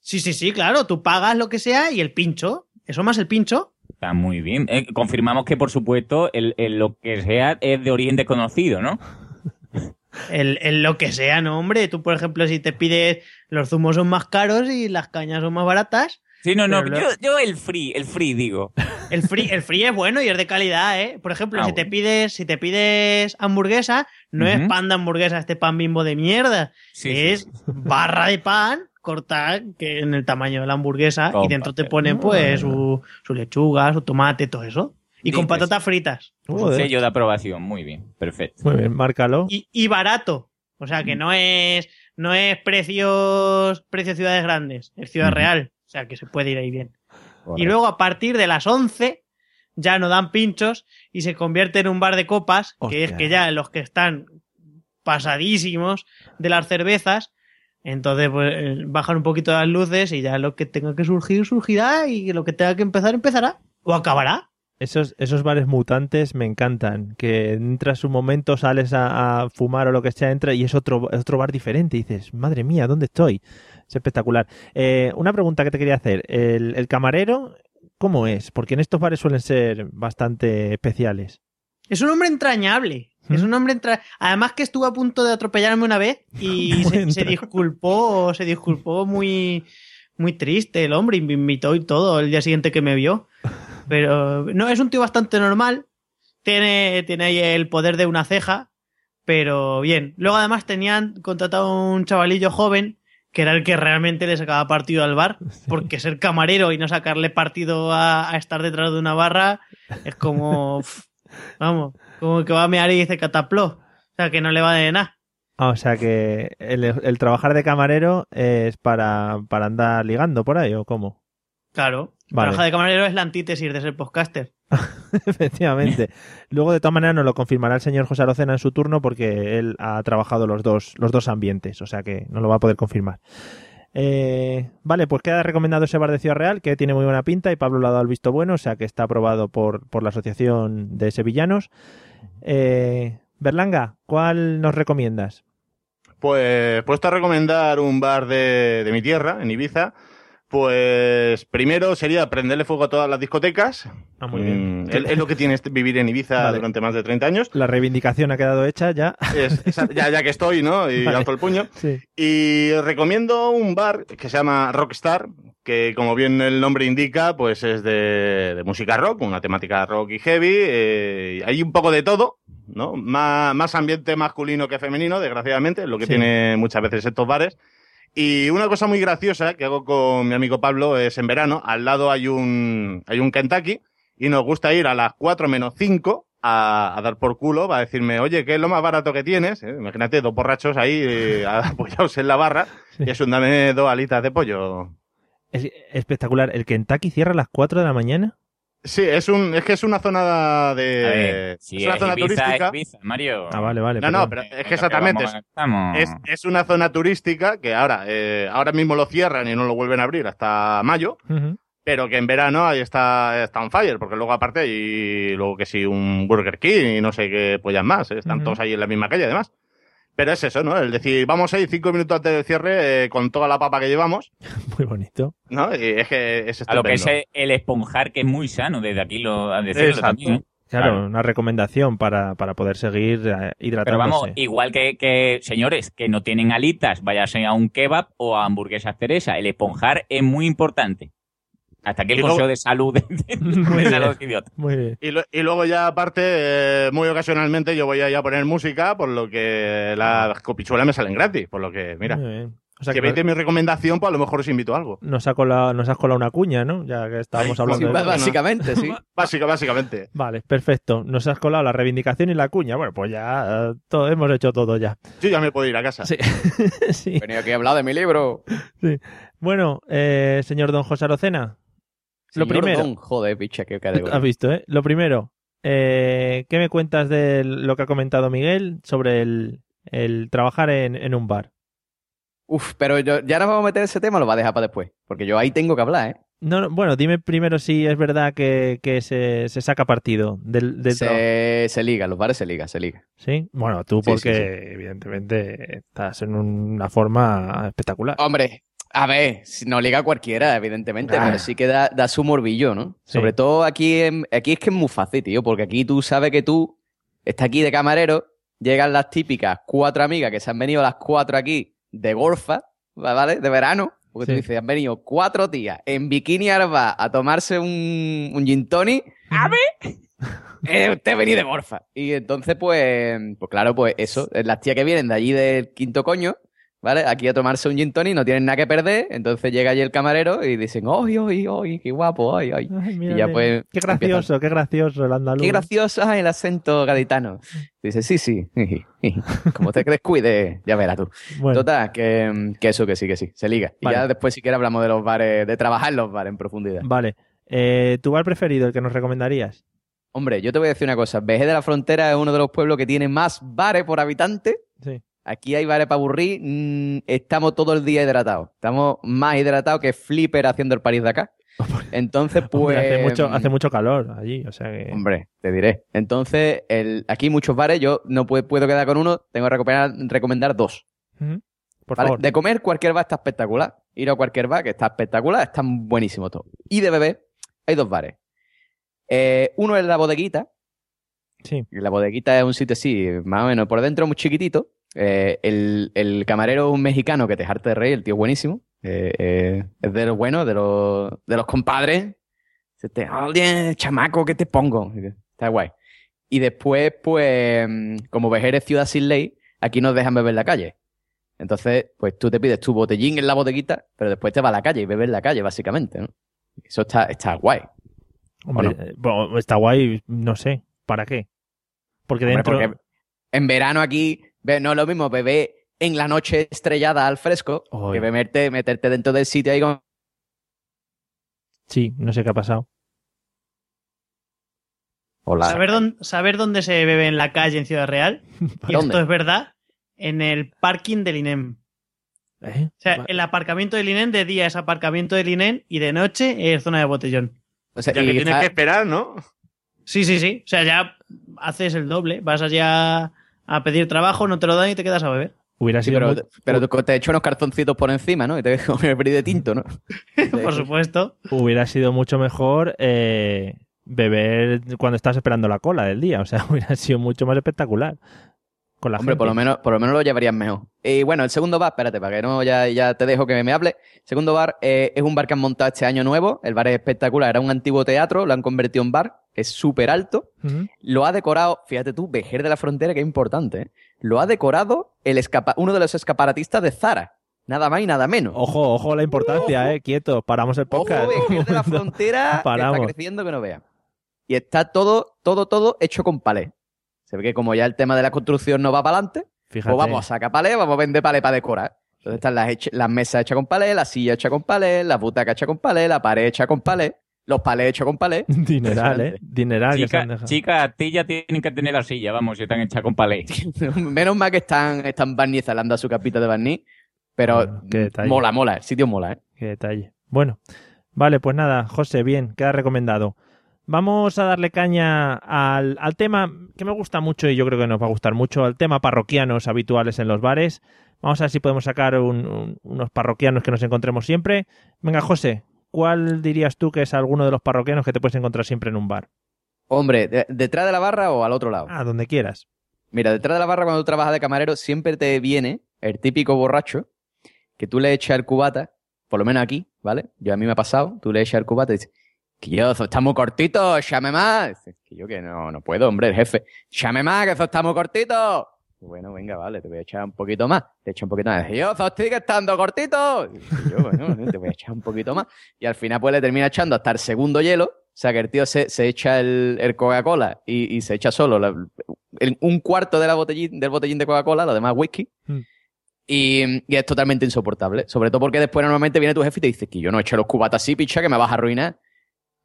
Sí, sí, sí, claro, tú pagas lo que sea y el pincho. Eso más el pincho. Está muy bien. Eh, confirmamos que, por supuesto, el, el lo que sea es de origen desconocido, ¿no? El, el lo que sea, no, hombre. Tú, por ejemplo, si te pides, los zumos son más caros y las cañas son más baratas. Sí, no, no, yo, yo el free, el free digo. El free, el free es bueno y es de calidad, ¿eh? Por ejemplo, Ah, si te pides, si te pides hamburguesa, no es pan de hamburguesa, este pan bimbo de mierda. Sí, sí, es barra de pan cortada que en el tamaño de la hamburguesa y dentro te ponen pues su, su lechuga, su tomate, todo eso. Y con patatas fritas. Pues un sello de aprobación, muy bien, perfecto. Muy bien, márcalo. y, y barato. O sea que no es no es precios precios ciudades grandes, es ciudad real. O sea que se puede ir ahí bien. Y luego a partir de las 11 ya no dan pinchos y se convierte en un bar de copas, que es que ya los que están pasadísimos de las cervezas, entonces pues, eh, bajan un poquito las luces y ya lo que tenga que surgir surgirá y lo que tenga que empezar empezará o acabará. Esos, esos bares mutantes me encantan. Que entras un momento, sales a, a fumar o lo que sea, entra y es otro, es otro bar diferente. Y dices, madre mía, ¿dónde estoy? Es espectacular. Eh, una pregunta que te quería hacer. El, el camarero, ¿cómo es? Porque en estos bares suelen ser bastante especiales. Es un hombre entrañable. Es un hombre entra... Además que estuvo a punto de atropellarme una vez y se, se disculpó, se disculpó muy, muy triste el hombre y me invitó y todo el día siguiente que me vio. Pero no, es un tío bastante normal. Tiene, tiene ahí el poder de una ceja, pero bien. Luego además tenían contratado un chavalillo joven que era el que realmente le sacaba partido al bar, porque ser camarero y no sacarle partido a, a estar detrás de una barra es como, vamos, como que va a mear y dice catapló, o sea que no le va de nada. Ah, o sea que el, el trabajar de camarero es para, para andar ligando por ahí, ¿o cómo? Claro, Vale. trabajar de camarero es la antítesis de ser podcaster. Efectivamente. Luego, de todas maneras, nos lo confirmará el señor José Arocena en su turno porque él ha trabajado los dos, los dos ambientes, o sea que no lo va a poder confirmar. Eh, vale, pues queda recomendado ese bar de Ciudad Real, que tiene muy buena pinta y Pablo le ha dado el visto bueno, o sea que está aprobado por, por la Asociación de Sevillanos. Eh, Berlanga, ¿cuál nos recomiendas? Pues puesto a recomendar un bar de, de mi tierra, en Ibiza, pues primero sería prenderle fuego a todas las discotecas. Ah, muy bien. Mm, es, lo que tiene este- vivir en Ibiza Vale. durante más de 30 años. La reivindicación ha quedado hecha ya. Es- ya, ya que estoy, ¿no? Y Vale. alzo el puño. Sí. Y recomiendo un bar que se llama Rockstar, que como bien el nombre indica, pues es de, de música rock, una temática rock y heavy. eh, hay un poco de todo, ¿no? Más, más ambiente masculino que femenino, desgraciadamente, lo que Sí. tiene muchas veces estos bares. Y una cosa muy graciosa que hago con mi amigo Pablo es en verano, al lado hay un, hay un Kentucky y nos gusta ir a las 4 menos 5 a, a dar por culo, va a decirme, oye, ¿qué es lo más barato que tienes? Eh, Imagínate, dos borrachos ahí eh, apoyados en la barra y es un dame dos alitas de pollo. Es espectacular. ¿El Kentucky cierra a las 4 de la mañana? Sí, es, un, es que es una zona de. Ver, si es una es zona Ibiza, turística. Ibiza, Mario. Ah, vale, vale. No, no, pero es que exactamente. Es, estamos- es, es una zona turística que ahora, eh, ahora mismo lo cierran y no lo vuelven a abrir hasta mayo. Pero que en verano ahí está, está on fire, porque luego aparte y luego que sí, un Burger King y no sé qué pollas más, ¿eh? están todos ahí en la misma calle además. Pero es eso, ¿no? El decir, vamos a ir cinco minutos antes del cierre eh, con toda la papa que llevamos, Muy bonito. ¿no? Y es que es A lo que es el esponjar, que es muy sano, desde aquí lo a decirlo Exacto. también. ¿eh? Claro, Claro. una recomendación para, para poder seguir eh, hidratándose. Pero vamos, igual que, que, señores, que no tienen alitas, váyase a un kebab o a hamburguesas Teresa. El esponjar es muy importante. Hasta aquí el Y luego- consejo de salud de, de- Muy de bien. los idiotas. Muy bien. Y, lo- y luego ya aparte, eh, muy ocasionalmente yo voy ahí a poner música, por lo que las copichuelas me salen gratis, por lo que, mira, Muy bien. O sea que que veis mi recomendación, pues a lo mejor os invito a algo. nos, ha colado, nos has colado una cuña, ¿no? Ya que estábamos hablando Sí, de básicamente, sí. Básica, básicamente. Vale, perfecto. Nos has colado la reivindicación y la cuña. Bueno, pues ya eh, todo, hemos hecho todo ya. Yo ya me puedo ir a casa. Sí. sí. He venido aquí a hablar de mi libro. Bueno, eh, señor don José Arocena, lo Señor primero. Don, joder, picha, qué has categoría. visto, ¿eh? Lo primero, eh, ¿qué me cuentas de lo que ha comentado Miguel sobre el, el trabajar en, en un bar? Uf, pero yo, ya nos vamos a meter ese tema, lo va a dejar para después. Porque yo ahí tengo que hablar, ¿eh? No, no, bueno, dime primero si es verdad que, que se, se saca partido del, del trabajo. Se, liga, los bares se liga, se liga. ¿Sí? Bueno, tú Sí, porque sí, evidentemente estás en una forma espectacular. Hombre, a ver, si no liga cualquiera, evidentemente, Ah. pero sí que da, da su morbillo, ¿no? Sí. Sobre todo aquí, en- aquí es que es muy fácil, tío, porque aquí tú sabes que tú estás aquí de camarero, llegan las típicas cuatro amigas que se han venido las cuatro aquí de golfa, ¿vale? De verano. Porque tú Sí. dices, han venido cuatro días en bikini arba a tomarse un, un gin tonic. ¡A ver! Eh, usted vení de morfa. Y entonces, pues, pues claro, pues eso, las tías que vienen de allí del quinto coño, ¿vale? Aquí a tomarse un gin tonic, no tienen nada que perder, entonces llega allí el camarero y dicen, ¡ay, ay, ay, qué guapo, ay, ay! Ay, y mira, ya pues... Qué gracioso, qué gracioso el andaluz. Qué gracioso el acento gaditano. Dice, sí, sí. Como te descuide, ya verás tú. Bueno, Total, que, que eso, que sí, que sí. Se liga. Y ya después, si quieres, hablamos de los bares, de trabajar en los bares en profundidad. vale. Eh, ¿Tu bar preferido, el que nos recomendarías? Hombre, yo te voy a decir una cosa. Vejez de la Frontera es uno de los pueblos que tiene más bares por habitante. Sí. Aquí hay bares para aburrir. mm, estamos todo el día hidratados. Estamos más hidratados que Flipper haciendo el París de acá. Entonces, pues. Hombre, hace, mucho, hace mucho calor allí, o sea que... Hombre, te diré. Entonces, el, aquí hay muchos bares. Yo no puedo, puedo quedar con uno. Tengo que recomendar, recomendar dos. Por ¿vale? favor. De comer, cualquier bar está espectacular. Ir a cualquier bar que está espectacular, están buenísimos todos. Y de beber, hay dos bares. Eh, uno es la bodeguita. Sí. La bodeguita es un sitio así, más o menos, por dentro muy chiquitito. Eh, el, el camarero es un mexicano que te jarte de reír, el tío es buenísimo. Eh, eh, es de los buenos, de los, de los compadres. Dice, Te, oye, chamaco, ¿qué te pongo? Está guay. Y después, pues, mm, como Vejer es ciudad sin ley, aquí nos dejan beber en la calle. Entonces, pues tú te pides tu botellín en la bodeguita, pero después te vas a la calle y bebes en la calle, básicamente, ¿no? Eso está, está guay. Hombre, está guay, no sé. ¿Para qué? Porque Hombre, dentro... porque en verano aquí no es lo mismo beber en la noche estrellada al fresco Oy. que beberte, meterte dentro del sitio ahí con... Sí, no sé qué ha pasado. Hola. ¿Saber dónde, saber dónde se bebe en la calle en Ciudad Real? Y ¿Dónde? esto es verdad. En el parking del INEM. ¿Eh? O sea, el aparcamiento del INEM de día es aparcamiento del INEM y de noche es zona de botellón. O sea, Ya que tienes está- que esperar, ¿no? Sí, sí, sí. O sea, ya haces el doble. Vas allá a pedir trabajo, no te lo dan y te quedas a beber. Hubiera Sí, sido pero, muy- pero tú te echo unos cartoncitos por encima, ¿no? Y te con el brillo de tinto, ¿no? Por supuesto. hubiera sido mucho mejor eh, beber cuando estás esperando la cola del día. O sea, hubiera sido mucho más espectacular. Con la Hombre, por lo, gente. menos, por lo menos lo llevarían mejor. Y bueno, el segundo bar, espérate, para que no ya, ya te dejo que me hable. Segundo bar eh, es un bar que han montado este año nuevo. El bar es espectacular. Era un antiguo teatro, lo han convertido en bar. Es súper alto. Lo ha decorado, fíjate tú, Vejer de la Frontera, que es importante. ¿eh? Lo ha decorado el escapa uno de los escaparatistas de Zara. Nada más y nada menos. Ojo, ojo la importancia, eh. Quieto, paramos el podcast. Ojo, Vejer de la Frontera que está creciendo que no vea. Y está todo, todo, todo hecho con palé. Se ve que como ya el tema de la construcción no va para adelante, Fíjate. pues vamos a sacar palé, vamos a vender palé para decorar. Entonces están las, las mesas hechas con palé, la silla hecha con palé, la butaca hecha con palé, la pared hecha con palé. los palés hechos con palés. Dineral, ¿eh? Dineral Chicas, chica, a ti ya tienen que tener la silla, vamos, si están hechas con palé. Menos mal que están, están barnizalando a su capita de barniz, pero mola, mola, el sitio mola, ¿eh? Qué detalle. Bueno, vale, pues nada, José, bien, queda recomendado. Vamos a darle caña al, al tema que me gusta mucho y yo creo que nos va a gustar mucho, al tema parroquianos habituales en los bares. Vamos a ver si podemos sacar un- un- unos parroquianos que nos encontremos siempre. Venga, José, ¿cuál dirías tú que es alguno de los parroquianos que te puedes encontrar siempre en un bar? Hombre, de- ¿detrás de la barra o al otro lado? Ah, donde quieras. Mira, detrás de la barra cuando tú trabajas de camarero siempre te viene el típico borracho que tú le echas el cubata, por lo menos aquí, ¿vale? Yo a mí me ha pasado, tú le echas el cubata y dices, que yo, eso está muy cortito, échame más. Que yo que no, no puedo, hombre, el jefe. Échame más, que eso está muy cortito. Bueno, venga, vale, te voy a echar un poquito más. Te echo un poquito más. Dice, yo, eso sigue estando cortito. Dice, yo, bueno, te voy a echar un poquito más. Y al final pues le termina echando hasta el segundo hielo. O sea, que el tío se, se echa el, el Coca-Cola y, y se echa solo la- el- un cuarto de la botellín, del botellín de Coca-Cola, lo demás whisky. Mm. Y, y es totalmente insoportable. Sobre todo porque después normalmente viene tu jefe y te dice que yo no hecho los cubatas así, picha, que me vas a arruinar.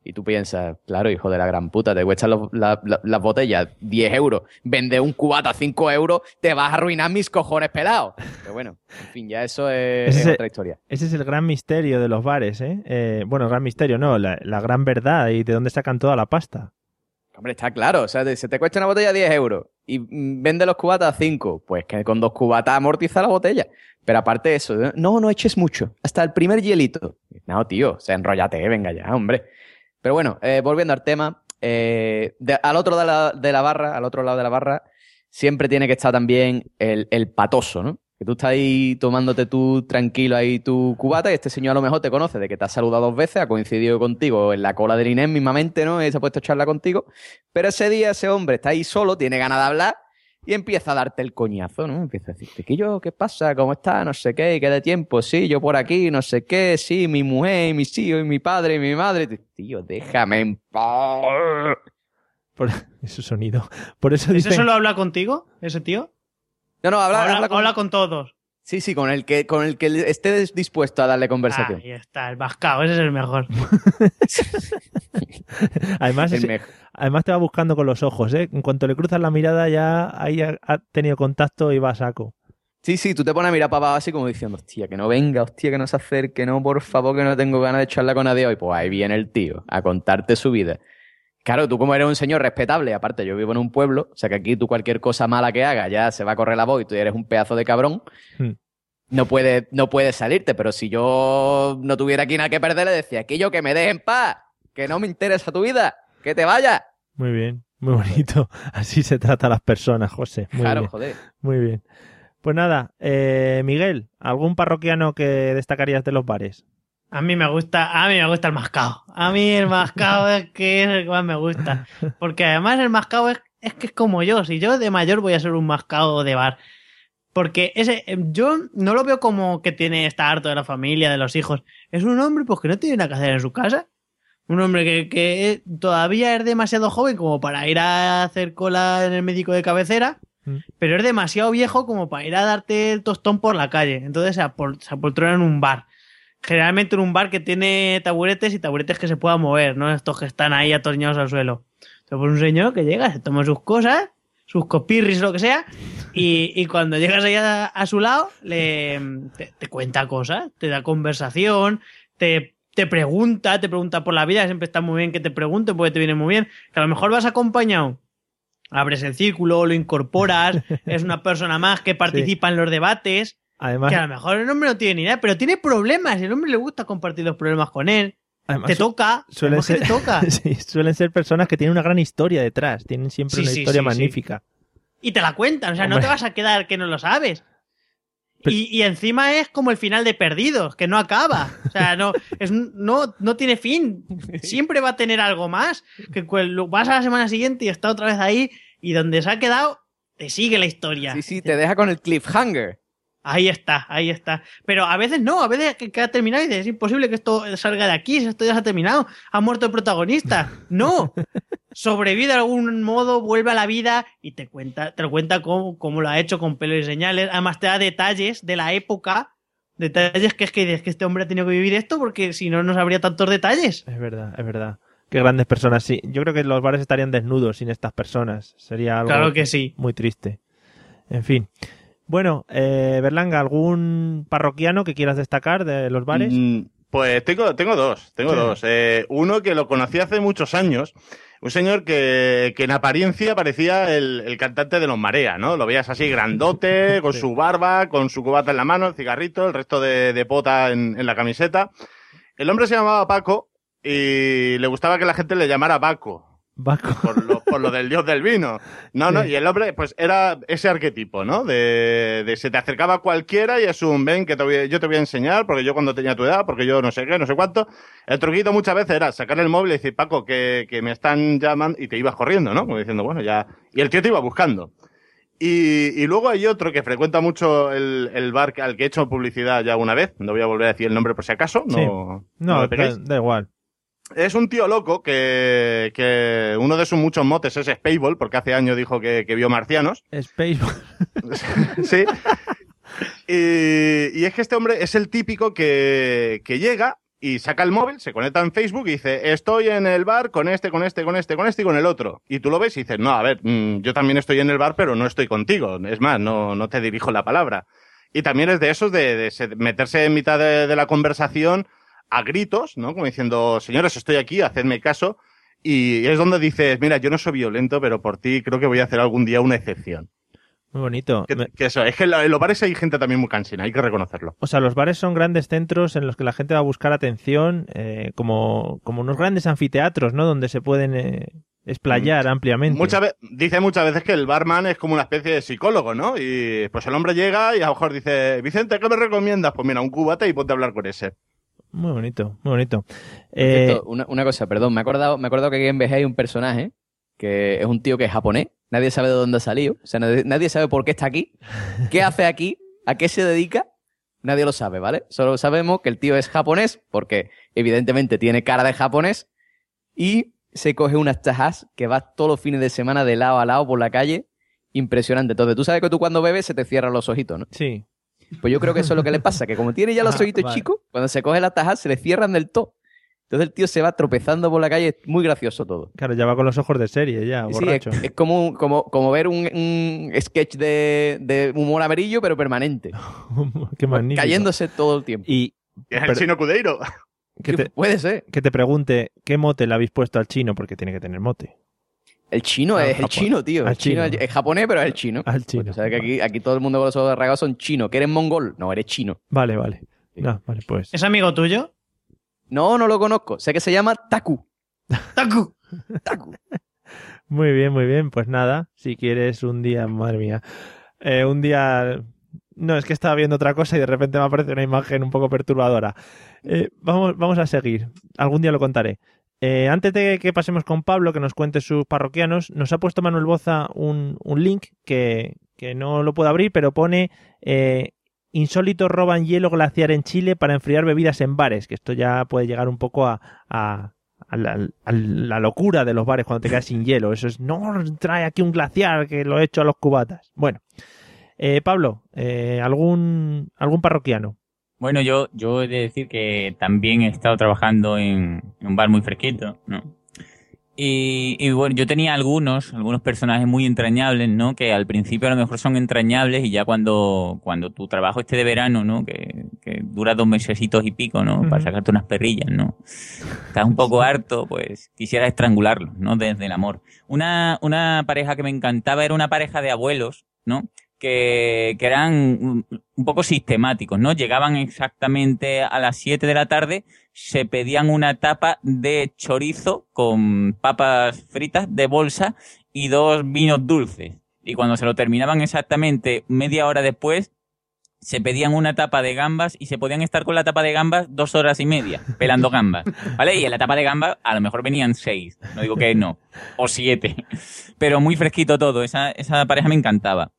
Y tú piensas, claro, hijo de la gran puta, te cuestan los- la- la- las botellas 10 euros, vende un cubata a 5 euros, te vas a arruinar mis cojones pelados. Pero bueno, en fin, ya eso es, es otra historia. Ese es el gran misterio de los bares, ¿eh? Eh, bueno, el gran misterio, no, la, la gran verdad y de dónde sacan toda la pasta. Hombre, está claro, o sea, se te cuesta una botella 10 euros y mm, vende los cubatas a 5, pues que con dos cubatas amortiza la botella. Pero aparte de eso, no, no eches mucho, hasta el primer hielito. No, tío, o sea, enrollate, venga ya, hombre. Pero bueno, eh, volviendo al tema, eh, al otro de la, de la barra, al otro lado de la barra, siempre tiene que estar también el, el patoso, ¿no? Que tú estás ahí tomándote tú tranquilo ahí tu cubata y este señor a lo mejor te conoce de que te ha saludado dos veces, ha coincidido contigo en la cola del Inés mismamente, ¿no? Y se ha puesto a charla contigo. Pero ese día ese hombre está ahí solo, tiene ganas de hablar y empieza a darte el coñazo, ¿no? Empieza a decirte, ¿qué yo? ¿Qué pasa? ¿Cómo está? No sé qué, ¿qué de tiempo? Sí, yo por aquí, no sé qué, sí, mi mujer, y mis hijos, y mi padre, y mi madre. Tío, déjame en paz. Por ese sonido. Por eso ¿Ese dicen... solo habla contigo, ese tío? No, no, habla, habla, habla con... habla con todos. Sí, sí, con el que, con el que esté dispuesto a darle conversación. Ahí está, el bascao, ese es el mejor. Además, El ese- mejor. además te va buscando con los ojos, ¿eh? En cuanto le cruzas la mirada ya ahí ha, ha tenido contacto y va a saco. Sí, sí, tú te pones a mirar para abajo así como diciendo, hostia, que no venga, hostia, que no se acerque, no, por favor, que no tengo ganas de charlar con nadie hoy. Pues ahí viene el tío a contarte su vida. Claro, tú como eres un señor respetable, aparte yo vivo en un pueblo, o sea que aquí tú cualquier cosa mala que hagas ya se va a correr la voz y tú eres un pedazo de cabrón, Hmm. no puedes no puede salirte, pero si yo no tuviera aquí nada que perder, le decía, que yo que me deje en paz, que no me interesa tu vida, que te vayas. Muy bien, muy bonito. Así se trata a las personas, José. Muy claro, bien. joder. Muy bien. Pues nada, eh, Miguel, ¿algún parroquiano que destacarías de los bares? A mí me gusta, a mí me gusta el mascao. A mí el mascao es que es el que más me gusta. Porque además el mascao es, es que es como yo. Si yo de mayor voy a ser un mascao de bar. Porque ese, eh, yo no lo veo como que tiene, está harto de la familia, de los hijos. Es un hombre pues que no tiene nada que hacer en su casa. Un hombre que, que todavía es demasiado joven como para ir a hacer cola en el médico de cabecera, Mm. pero es demasiado viejo como para ir a darte el tostón por la calle. Entonces se, apol- se apoltrona en un bar. Generalmente en un bar que tiene taburetes y taburetes que se puedan mover, ¿no? Estos que están ahí atornillados al suelo. Entonces, pues un señor que llega, se toma sus cosas, sus copirris, lo que sea, y, y cuando llegas ahí a, su lado, le, te, te cuenta cosas, te da conversación, te, te pregunta, te pregunta por la vida, siempre está muy bien que te pregunte porque te viene muy bien. Que a lo mejor vas acompañado, abres el círculo, lo incorporas, es una persona más que participa en los debates. Además, Que a lo mejor el hombre no tiene ni idea, pero tiene problemas y el hombre le gusta compartir los problemas con él. además te toca, suelen ser, te toca. sí, suelen ser personas que tienen una gran historia detrás, tienen siempre Sí, una sí, historia sí, sí. magnífica. Y te la cuentan, o sea, no te vas a quedar que no lo sabes. Pero- Y, y encima es como el final de Perdidos, que no acaba. O sea, no, es, no, no tiene fin. Siempre va a tener algo más. Que vas a la semana siguiente y está otra vez ahí. Y donde se ha quedado, te sigue la historia. Sí, sí, te deja con el cliffhanger. Ahí está, ahí está. Pero a veces no, a veces que, que ha terminado y dices, es imposible que esto salga de aquí, si esto ya se ha terminado, ha muerto el protagonista. No, sobrevive de algún modo, vuelve a la vida y te cuenta, te lo cuenta cómo, cómo lo ha hecho con pelo y señales. Además te da detalles de la época Detalles que es que, es que este hombre ha tenido que vivir esto porque si no, no sabría tantos detalles. Es verdad, es verdad. Qué grandes personas, sí. Yo creo que los bares estarían desnudos sin estas personas. Sería algo Claro que sí. muy triste. En fin. Bueno, eh, Berlanga, ¿algún parroquiano que quieras destacar de los bares? Mm, Pues tengo, tengo dos, tengo Sí. dos. Eh, uno que lo conocí hace muchos años, un señor que, que en apariencia parecía el, el cantante de los Marea, ¿no? Lo veías así grandote, con su barba, con su cubata en la mano, el cigarrito, el resto de, de pota en, en la camiseta. El hombre se llamaba Paco y le gustaba que la gente le llamara Paco. Baco. Por lo, por lo del dios del vino. No, no, y el hombre, pues era ese arquetipo, ¿no? De, de se te acercaba cualquiera y es un ven que te voy- yo te voy a enseñar, porque yo cuando tenía tu edad, porque yo no sé qué, no sé cuánto. El truquito muchas veces era sacar el móvil y decir, Paco, que, que me están llamando, y te ibas corriendo, ¿no? Como diciendo, bueno, ya. Y el tío te iba buscando. Y, y luego hay otro que frecuenta mucho el, el bar al que he hecho publicidad ya una vez. No voy a volver a decir el nombre por si acaso. No, Sí. no No, me peguéis. da, da igual. Es un tío loco que, que uno de sus muchos motes es Spaceball, porque hace años dijo que, que vio marcianos. Space. sí. Y, y es que este hombre es el típico que, que llega y saca el móvil, se conecta en Facebook y dice, estoy en el bar con este, con este, con este, con este y con el otro. Y tú lo ves y dices, no, a ver, mm, yo también estoy en el bar, pero no estoy contigo. Es más, no, no te dirijo la palabra. Y también es de esos de, de se- meterse en mitad de, de la conversación a gritos, ¿no? Como diciendo, señores, estoy aquí, hacedme caso. Y es donde dices, mira, yo no soy violento, pero por ti creo que voy a hacer algún día una excepción. Muy bonito. Que, eso, es que en lo- en los bares hay gente también muy cansina, hay que reconocerlo. O sea, los bares son grandes centros en los que la gente va a buscar atención, eh, como, como unos grandes anfiteatros, ¿no? Donde se pueden eh, explayar ampliamente. Muchas dice muchas veces que el barman es como una especie de psicólogo, ¿no? Y pues el hombre llega y a lo mejor dice, Vicente, ¿qué me recomiendas? Pues mira, un cubata y ponte a hablar con ese. Muy bonito, muy bonito. Eh, cierto, una, una cosa, perdón, me he acordado, me he acordado que aquí en VG hay un personaje que es un tío que es japonés, nadie sabe de dónde ha salido, o sea, nadie, nadie sabe por qué está aquí, qué hace aquí, a qué se dedica, nadie lo sabe, ¿vale? Solo sabemos que el tío es japonés, porque evidentemente tiene cara de japonés, y se coge unas tajas que va todos los fines de semana de lado a lado por la calle, impresionante. Entonces, tú sabes que tú cuando bebes se te cierran los ojitos, ¿no? Sí. Pues yo creo que eso es lo que le pasa, que como tiene ya los Ah, ojitos vale. chicos, cuando se coge las tajas se le cierran del todo. Entonces el tío se va tropezando por la calle, es muy gracioso todo. Claro, ya va con los ojos de serie, ya, Sí, borracho. es, es como, como, como ver un, un sketch de, de humor amarillo, pero permanente. Qué magnífico. Cayéndose todo el tiempo. Y Es el Pero- chino Cudeiro. que te, Puede ser. que te pregunte, ¿qué mote le habéis puesto al chino? Porque tiene que tener mote. El chino es el chino, tío. Al El chino chino. es japonés, pero es el chino. Al chino. O sea que aquí, aquí todo el mundo con los ojos rasgados son chinos. ¿Que eres mongol? No, eres chino. Vale, vale. No, vale, pues. ¿Es amigo tuyo? No, no lo conozco. Sé que se llama Taku. ¡Taku! Muy bien, muy bien. Pues nada, si quieres un día, madre mía. eh, un día. No, es que estaba viendo otra cosa y de repente me aparece una imagen un poco perturbadora. Eh, vamos, vamos a seguir. Algún día lo contaré. Eh, antes de que pasemos con Pablo, que nos cuente sus parroquianos, nos ha puesto Manuel Boza un, link que, que no lo puedo abrir, pero pone eh, insólitos roban hielo glaciar en Chile para enfriar bebidas en bares, que esto ya puede llegar un poco a, a- a la, a la locura de los bares cuando te quedas sin hielo. Eso es, no, trae aquí un glaciar que lo he hecho a los cubatas. Bueno, eh, Pablo, eh, ¿algún, algún parroquiano? Bueno, yo, yo he de decir que también he estado trabajando en, en un bar muy fresquito, ¿no? Y, y bueno, yo tenía algunos, algunos personajes muy entrañables, ¿no? Que al principio a lo mejor son entrañables y ya cuando, cuando tu trabajo esté de verano, ¿no? Que, que dura dos mesecitos y pico, ¿no? Para sacarte unas perrillas, ¿no? Estás un poco harto, pues quisiera estrangularlos, ¿no? Desde el amor. Una, una pareja que me encantaba era una pareja de abuelos, ¿no? Que, que eran un, poco sistemáticos, ¿no? Llegaban exactamente a las 7 de la tarde, se pedían una tapa de chorizo con papas fritas de bolsa y dos vinos dulces. Y cuando se lo terminaban exactamente media hora después, se pedían una tapa de gambas y se podían estar con la tapa de gambas dos horas y media, pelando gambas. ¿Vale? Y en la tapa de gambas a lo mejor venían seis. No digo que no. O siete. Pero muy fresquito todo. Esa, esa pareja me encantaba.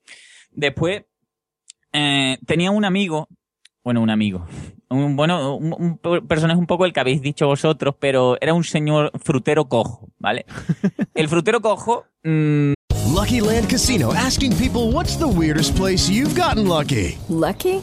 Después, eh, tenía un amigo. Bueno, un amigo. Un, bueno, un, un personaje un poco el que habéis dicho vosotros, pero era un señor frutero cojo, ¿vale? El frutero cojo mm, Lucky Land Casino asking people what's the weirdest place you've gotten lucky? Lucky?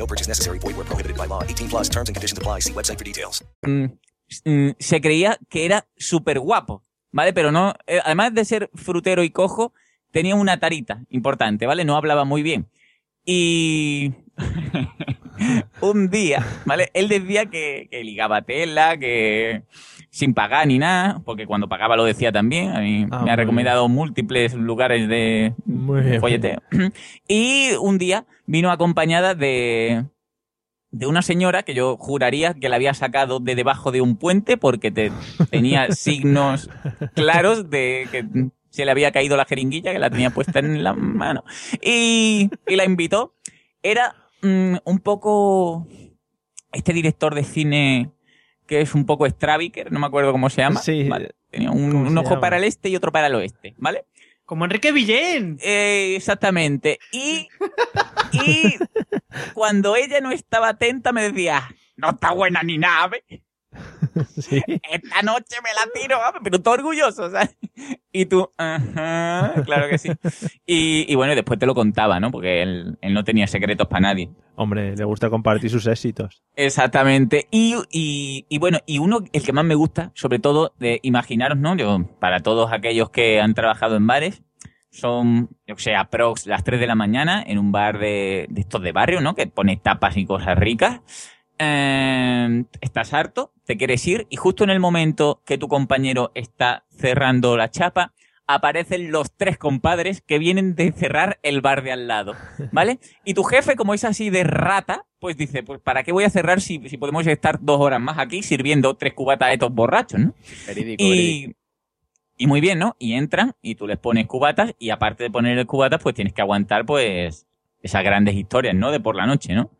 No purchase necessary. Void where prohibited by law. 18 plus terms and conditions apply. See website for details. Mm, mm, se creía que era súper guapo, ¿vale? Pero no, eh, además de ser frutero y cojo, tenía una tarita importante, ¿vale? No hablaba muy bien. Y un día, ¿vale? Él decía que, que ligaba tela, que sin pagar ni nada, porque cuando pagaba lo decía también. A mí Ah, me ha recomendado múltiples lugares de Muy bien. folleteo. Y un día vino acompañada de, de una señora que yo juraría que la había sacado de debajo de un puente porque te, tenía signos claros de que se le había caído la jeringuilla que la tenía puesta en la mano. Y, y la invitó. Era mm, un poco este director de cine que es un poco Straviker, no me acuerdo cómo se llama. Sí. Vale. Tenía un, ¿Cómo se un ojo llama? para el este y otro para el oeste, ¿vale? Como Enrique Villén. Eh, exactamente. Y, y cuando ella no estaba atenta me decía, no está buena ni nave. Esta noche me la tiro, ¿sabes? pero todo orgulloso, ¿sabes? Y tú, ajá, claro que sí. Y, y bueno, y después te lo contaba, ¿no? Porque él, él no tenía secretos para nadie. Hombre, le gusta compartir sus éxitos. Exactamente. Y, y, y bueno, y uno, el que más me gusta, sobre todo, de imaginaros, ¿no? Yo, para todos aquellos que han trabajado en bares, son, yo que sé, aprox las 3 de la mañana en un bar de, de estos de barrio, ¿no? Que pone tapas y cosas ricas. Eh, estás harto, te quieres ir y justo en el momento que tu compañero está cerrando la chapa, aparecen los tres compadres que vienen de cerrar el bar de al lado, ¿vale? Y tu jefe, como es así de rata, pues dice, pues ¿para qué voy a cerrar si, si podemos estar dos horas más aquí sirviendo tres cubatas a estos borrachos, ¿no? Verídico, verídico. Y, y muy bien, ¿no? Y entran y tú les pones cubatas y aparte de ponerles cubatas, pues tienes que aguantar, pues, esas grandes historias, ¿no? De por la noche, ¿no?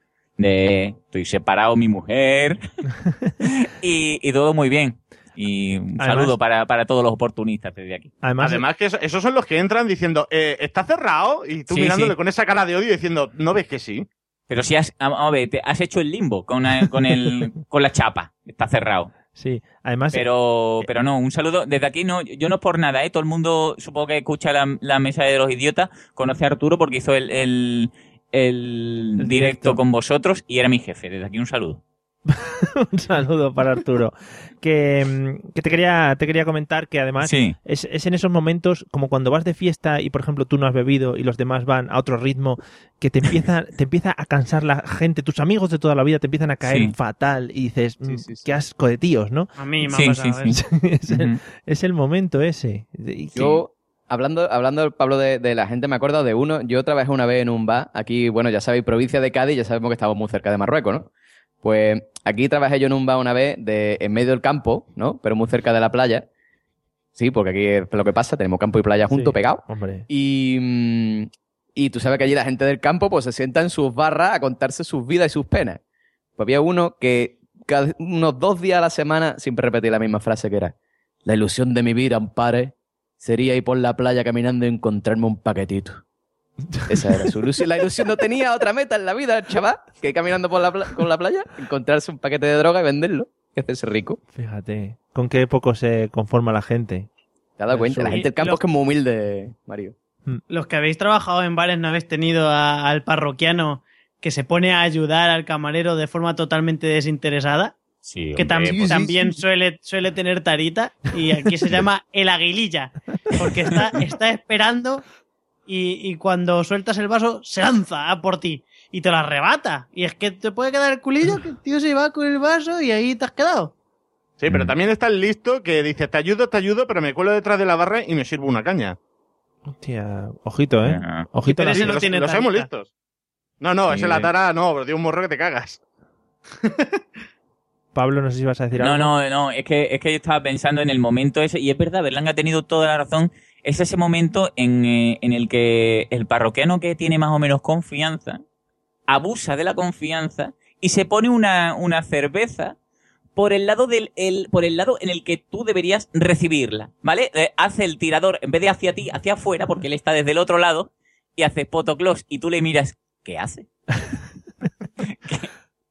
De estoy separado mi mujer y, y todo muy bien. Y un Además- saludo para, para todos los oportunistas desde aquí. Además, Además que eso- esos son los que entran diciendo, eh, está cerrado, y tú Sí, mirándole sí. con esa cara de odio diciendo, ¿no ves que sí? Pero si has, vamos a ver, te- has hecho el limbo con, eh, con, el, con la chapa. Está cerrado. sí, además, Pero, pero no, un saludo. Desde aquí no, yo no es por nada, ¿eh? Todo el mundo, supongo que escucha la, la mesa de los idiotas, conoce a Arturo porque hizo el, el, el El directo, directo. con vosotros y era mi jefe. Desde aquí un saludo. un saludo para Arturo. Que, mm, que te quería te quería comentar que además Sí. es, es en esos momentos como cuando vas de fiesta y por ejemplo tú no has bebido y los demás van a otro ritmo que te empieza te empieza a cansar la gente, tus amigos de toda la vida te empiezan a caer Sí. fatal y dices, "Mm, qué asco de tíos, ¿no? A mí me Sí, ha sí, pasado sí. es, el, es el momento ese. Yo, hablando, hablando Pablo, de, de la gente, me acuerdo de uno. Yo trabajé una vez en un bar. Aquí, bueno, ya sabéis, provincia de Cádiz, ya sabemos que estamos muy cerca de Marruecos, ¿no? Pues aquí trabajé yo en un bar una vez de, en medio del campo, ¿no? Pero muy cerca de la playa. Sí, porque aquí es lo que pasa, tenemos campo y playa juntos, Sí, pegados. Hombre. Y, y tú sabes que allí la gente del campo pues se sienta en sus barras a contarse sus vidas y sus penas. Pues había uno que cada, unos dos días a la semana siempre repetía la misma frase que era La ilusión de mi vida, ampare, sería ir por la playa caminando y encontrarme un paquetito. Esa era su ilusión. La ilusión no tenía otra meta en la vida, chaval, que ir caminando por la, pla- con la playa, encontrarse un paquete de droga y venderlo, y hacerse rico. Fíjate, con qué poco se conforma la gente. ¿Te has dado cuenta? La gente del campo es que es muy humilde, Mario. Los que habéis trabajado en bares no habéis tenido a- al parroquiano que se pone a ayudar al camarero de forma totalmente desinteresada. Sí, que tam- pues- también suele, suele tener tarita y aquí se llama el aguililla porque está, está esperando y, y cuando sueltas el vaso se lanza a por ti y te lo arrebata. Y es que te puede quedar el culillo que el tío se va con el vaso y ahí te has quedado. Sí, Mm. pero también está el listo que dice, te ayudo, te ayudo, pero me cuelo detrás de la barra y me sirvo una caña. Hostia, ojito, ¿eh? Ojito Pero ese no tiene Los somos tarita. listos. No, no, Sí. ese la tara, no, pero tiene un morro que te cagas. Pablo, no sé si vas a decir No, algo. no, no, es que, es que yo estaba pensando en el momento ese, y es verdad, Berlán ha tenido toda la razón, es ese momento en, eh, en el que el parroquiano que tiene más o menos confianza, abusa de la confianza y se pone una, una cerveza por el lado del el, por el lado en el que tú deberías recibirla, ¿vale? Eh, hace el tirador, en vez de hacia ti, hacia afuera, porque él está desde el otro lado, y hace potoclos, y tú le miras, ¿qué hace?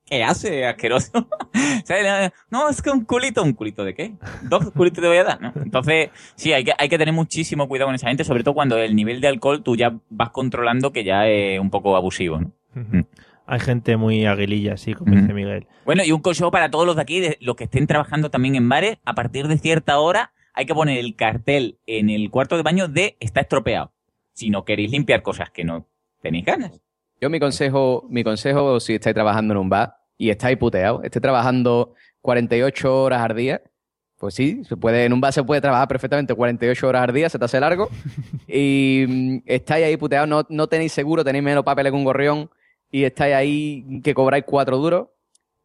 ¿Qué, hace, asqueroso? O sea, le- no, es que un culito, ¿un culito de qué? ¿Dos culitos te voy a dar? ¿no? Entonces, sí, hay que, hay que tener muchísimo cuidado con esa gente, sobre todo cuando el nivel de alcohol tú ya vas controlando que ya es un poco abusivo, ¿no? Ujú. Hay gente muy aguililla, sí, como dice Miguel. Bueno, y un consejo para todos los de aquí, de los que estén trabajando también en bares, a partir de cierta hora hay que poner el cartel en el cuarto de baño de está estropeado. Si no queréis limpiar cosas que no tenéis ganas. Yo mi consejo, mi consejo si estáis trabajando en un bar y estáis puteados, estáis trabajando 48 horas al día, pues sí, se puede, en un bar se puede trabajar perfectamente 48 horas al día, se te hace largo, y mm, estáis ahí puteados, no, no tenéis seguro, tenéis menos papeles que un gorrión, y estáis ahí que cobráis cuatro duros.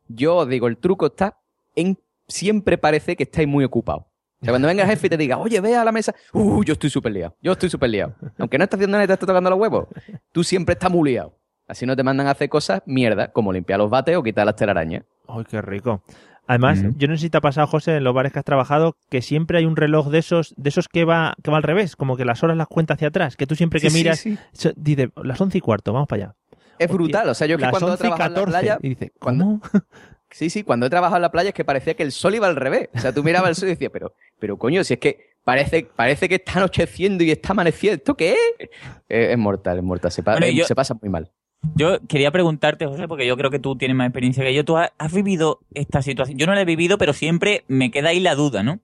Yo os digo, el truco está en siempre parece que estáis muy ocupados. O sea, cuando venga el jefe y te diga, oye, ve a la mesa, uh, yo estoy súper liado, yo estoy súper liado. Aunque no estás haciendo nada y te estás tocando los huevos, tú siempre estás muy liado. Así no te mandan a hacer cosas mierda, como limpiar los bates o quitar las telarañas. ¡Ay, qué rico! Además, yo no sé si te ha pasado, José, en los bares que has trabajado, que siempre hay un reloj de esos, de esos que va, que va al revés, como que las horas las cuenta hacia atrás, que tú siempre que Sí, miras, sí. so- dice, las once y cuarto, vamos para allá. Es brutal, o sea, yo que cuando he 11 y trabajado en la 14, playa... y dice, cuando- Sí, sí, cuando he trabajado en la playa es que parecía que el sol iba al revés. O sea, tú mirabas el sol y decías, pero, pero coño, si es que parece, parece que está anocheciendo y está amaneciendo, ¿esto qué es? Eh, es mortal, es mortal, se, pa- Bueno, eh, yo- se pasa muy mal. Yo quería preguntarte, José, porque yo creo que tú tienes más experiencia que yo. ¿Tú has, has vivido esta situación? Yo no la he vivido, pero siempre me queda ahí la duda, ¿no?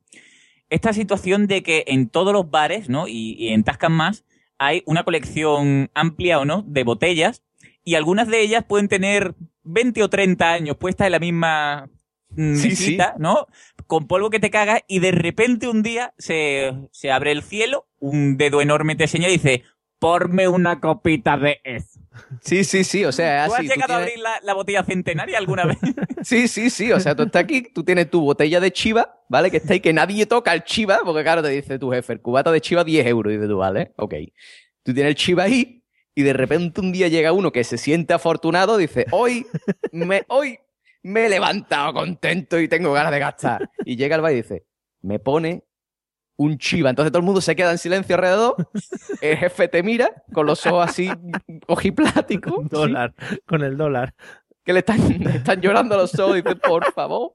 Esta situación de que en todos los bares, ¿no? Y, y en Tascan más, hay una colección amplia o no de botellas y algunas de ellas pueden tener 20 o 30 años puestas en la misma mm, Sí, mesita, ¿no? Con polvo que te cagas y de repente un día se, se abre el cielo, un dedo enorme te señala y dice, porme una copita de eso. Sí, sí, sí, o sea, ¿Tú has así. tú llegado a abrir la, la botella centenaria alguna vez? Sí, sí, sí, o sea, tú estás aquí, tú tienes tu botella de chiva, ¿vale? Que está ahí, que nadie toca el chiva, porque claro, te dice tu jefe, el cubata de chiva 10 euros, y dices tú, vale, ok. Tú tienes el chiva ahí, y de repente un día llega uno que se siente afortunado, dice, hoy me, hoy me he levantado contento y tengo ganas de gastar. Y llega al bar y dice, me pone un chiva. Entonces todo el mundo se queda en silencio alrededor, el jefe te mira con los ojos así ojipláticos. Dólar, con el dólar. que le están, le están llorando los ojos dice, por favor,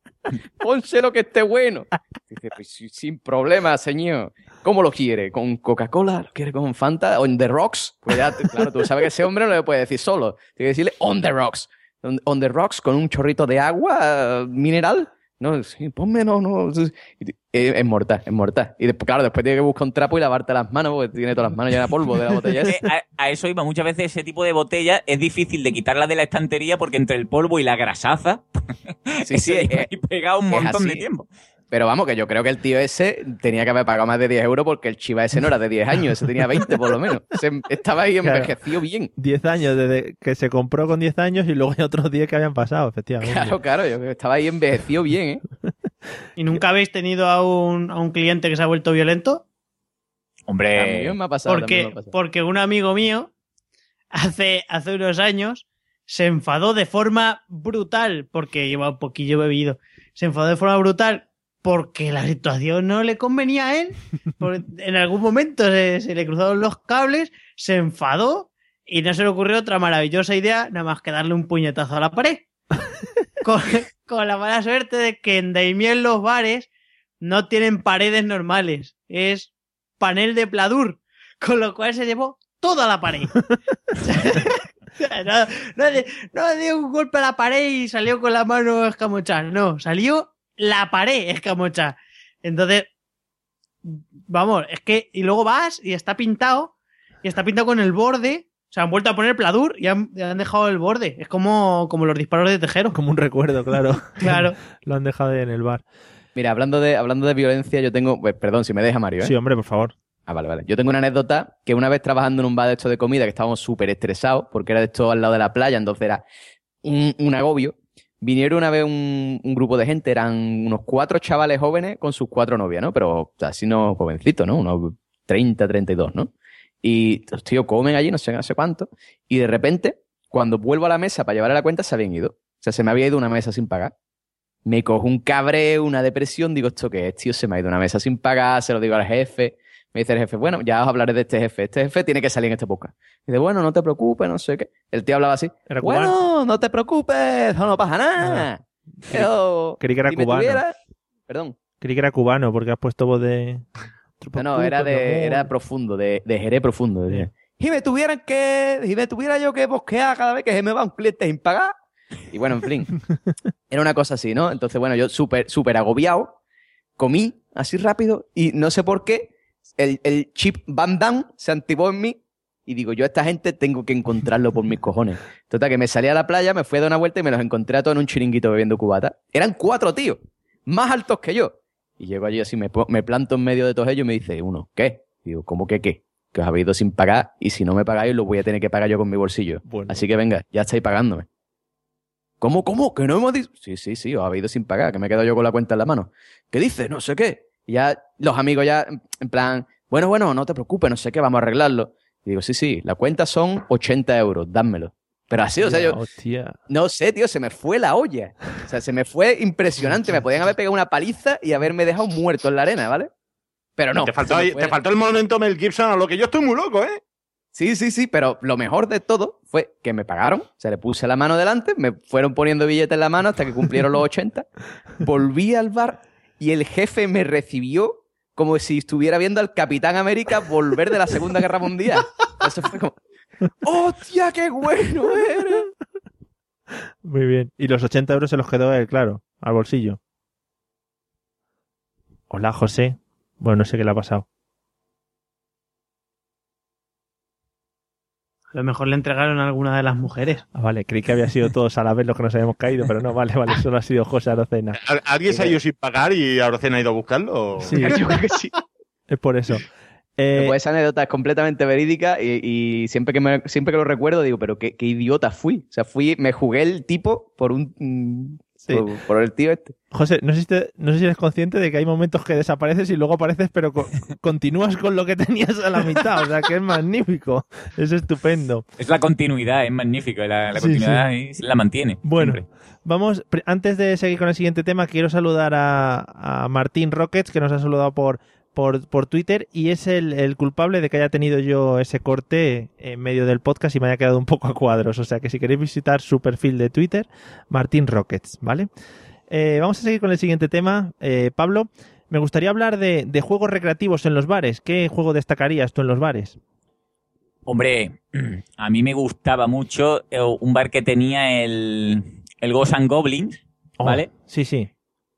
pónselo que esté bueno. Dice, pues sin problema, señor. ¿Cómo lo quiere? ¿Con Coca-Cola? ¿Lo quiere con Fanta? ¿On the rocks? Pues ya, claro, tú sabes que ese hombre no le puede decir solo. Tiene que decirle on the rocks. On, on the rocks con un chorrito de agua mineral. No, sí, ponme, no, no. Te- Es, es mortal, es mortal. Y después, claro, después tiene que buscar un trapo y lavarte las manos porque tiene todas las manos llenas de polvo de la botella. esa. Eh, a, a eso iba. Muchas veces ese tipo de botella es difícil de quitarla de la estantería porque entre el polvo y la grasaza Sí, sí, es- pegado un montón de tiempo. Pero vamos, que yo creo que el tío ese tenía que haber pagado más de 10 euros porque el chiva ese no era de 10 años, ese tenía 20 por lo menos. Estaba ahí Claro. envejecido bien. 10 años, desde que se compró con 10 años y luego hay otros 10 que habían pasado, efectivamente. Claro, claro, yo estaba ahí envejecido bien, ¿eh? ¿Y nunca habéis tenido a un, a un cliente que se ha vuelto violento? Hombre, me ha pasado. me Porque, ha pasado. porque un amigo mío hace, hace unos años se enfadó de forma brutal, porque lleva un poquillo bebido, se enfadó de forma brutal porque la situación no le convenía a él. En algún momento se, se le cruzaron los cables, se enfadó y no se le ocurrió otra maravillosa idea nada más que darle un puñetazo a la pared. con, con la mala suerte de que en Daimiel los bares no tienen paredes normales, es panel de pladur, con lo cual se llevó toda la pared. no, no dio un golpe a la pared y salió con la mano escamochada, no, salió la pared escamochada. Entonces, vamos, es que, y luego vas y está pintado, y está pintado con el borde, o sea, han vuelto a poner pladur y han, y han dejado el borde. Es como, como los disparos de tejero. Como un recuerdo, claro. Claro. Lo han dejado en el bar. Mira, hablando de, hablando de violencia, yo tengo. pues, perdón, si me deja Mario, ¿eh? Sí, hombre, por favor. Ah, vale, vale. Yo tengo una anécdota que una vez trabajando en un bar de esto de comida, que estábamos súper estresados, porque era de esto al lado de la playa, entonces era un, un agobio. Vinieron una vez un, grupo de gente, eran unos cuatro chavales jóvenes con sus cuatro novias, ¿no? Pero así no jovencitos, ¿no? Unos 30, 32, ¿no? Y los tíos comen allí, no sé, no sé cuánto, y de repente, cuando vuelvo a la mesa para llevar a la cuenta, se habían ido. O sea, se me había ido una mesa sin pagar. Me cojo un cabreo, una depresión, digo, ¿esto qué es, tío? Se me ha ido una mesa sin pagar, se lo digo al jefe. Me dice el jefe, bueno, ya os hablaré de este jefe. Este jefe tiene que salir en este podcast. Dice, bueno, no te preocupes, no sé qué. El tío hablaba así. Era bueno, cubano. no te preocupes, no, no pasa nada. Pero, Creí que era si cubano. tuviera- Perdón. Creí que era cubano porque has puesto voz de. No, no, era de, era profundo, de, de Jerez profundo. Y me tuvieran que, y me tuviera yo que bosquear cada vez que se me va un cliente sin pagar. Y bueno, en fin. Era una cosa así, ¿no? Entonces, bueno, yo súper, súper agobiado, comí así rápido y no sé por qué el, el chip Van Damme se activó en mí y digo, yo a esta gente tengo que encontrarlo por mis cojones. Total, que me salí a la playa, me fui a dar una vuelta y me los encontré a todos en un chiringuito bebiendo cubata. Eran cuatro tíos, más altos que yo. Y llego allí así, me, me planto en medio de todos ellos y me dice uno, ¿qué? Digo, ¿cómo que qué? Que os habéis ido sin pagar y si no me pagáis lo voy a tener que pagar yo con mi bolsillo. Así que venga, ya estáis pagándome. ¿Cómo, cómo? ¿Que no hemos dicho? Sí, sí, sí, os habéis ido sin pagar, que me he quedado yo con la cuenta en la mano. ¿Qué dice? No sé qué. Y ya los amigos ya, en- plan, bueno, bueno, no te preocupes, no sé qué, vamos a arreglarlo. Y digo, sí, sí, la cuenta son 80 euros, dámelo. Pero así, o sea, yo, Hostia. no sé, tío, se me fue la olla. O sea, se me fue impresionante. Me podían haber pegado una paliza y haberme dejado muerto en la arena, ¿vale? Pero no. Te faltó, se te faltó el momento Mel Gibson, a lo que yo estoy muy loco, ¿eh? Sí, sí, sí, pero lo mejor de todo fue que me pagaron. O sea, le puse la mano delante, me fueron poniendo billetes en la mano hasta que cumplieron los 80. Volví al bar y el jefe me recibió como si estuviera viendo al Capitán América volver de la Segunda Guerra Mundial. Eso fue como, ¡hostia, qué bueno eres! Muy bien. Y los 80 euros se los quedó él, claro, al bolsillo. Hola, José. Bueno, no sé qué le ha pasado. A lo mejor le entregaron a alguna de las mujeres. Ah, vale, creí que había sido todos a la vez los que nos habíamos caído, pero no, vale, vale, solo ha sido José Arocena. ¿Al- ¿Alguien se ha ido sin pagar y Aurocena ha ido a buscarlo? Sí. Yo creo que sí. Es por eso. Eh, Pues esa anécdota es completamente verídica y, y siempre, que me- siempre que lo recuerdo digo, pero qué, qué idiota fui. O sea, fui, me jugué el tipo por un... mm, por, por el tío este. José, no sé, si te- no sé si eres consciente de que hay momentos que desapareces y luego apareces, pero co- continúas con lo que tenías a la mitad. O sea, que es magnífico. Es estupendo. Es la continuidad, es magnífico. La, la Sí, continuidad ahí la mantiene. Bueno, siempre. vamos, antes de seguir con el siguiente tema, quiero saludar a, a Martín Rockets, que nos ha saludado por, por, por Twitter, y es el, el culpable de que haya tenido yo ese corte en medio del podcast y me haya quedado un poco a cuadros. O sea que si queréis visitar su perfil de Twitter, Martín Rockets, ¿vale? Eh, vamos a seguir con el siguiente tema. Eh, Pablo, me gustaría hablar de, de juegos recreativos en los bares. ¿Qué juego destacarías tú en los bares? Hombre, a mí me gustaba mucho eh, un bar que tenía el, el Ghosts and Goblins, ¿vale? Oh, sí, sí.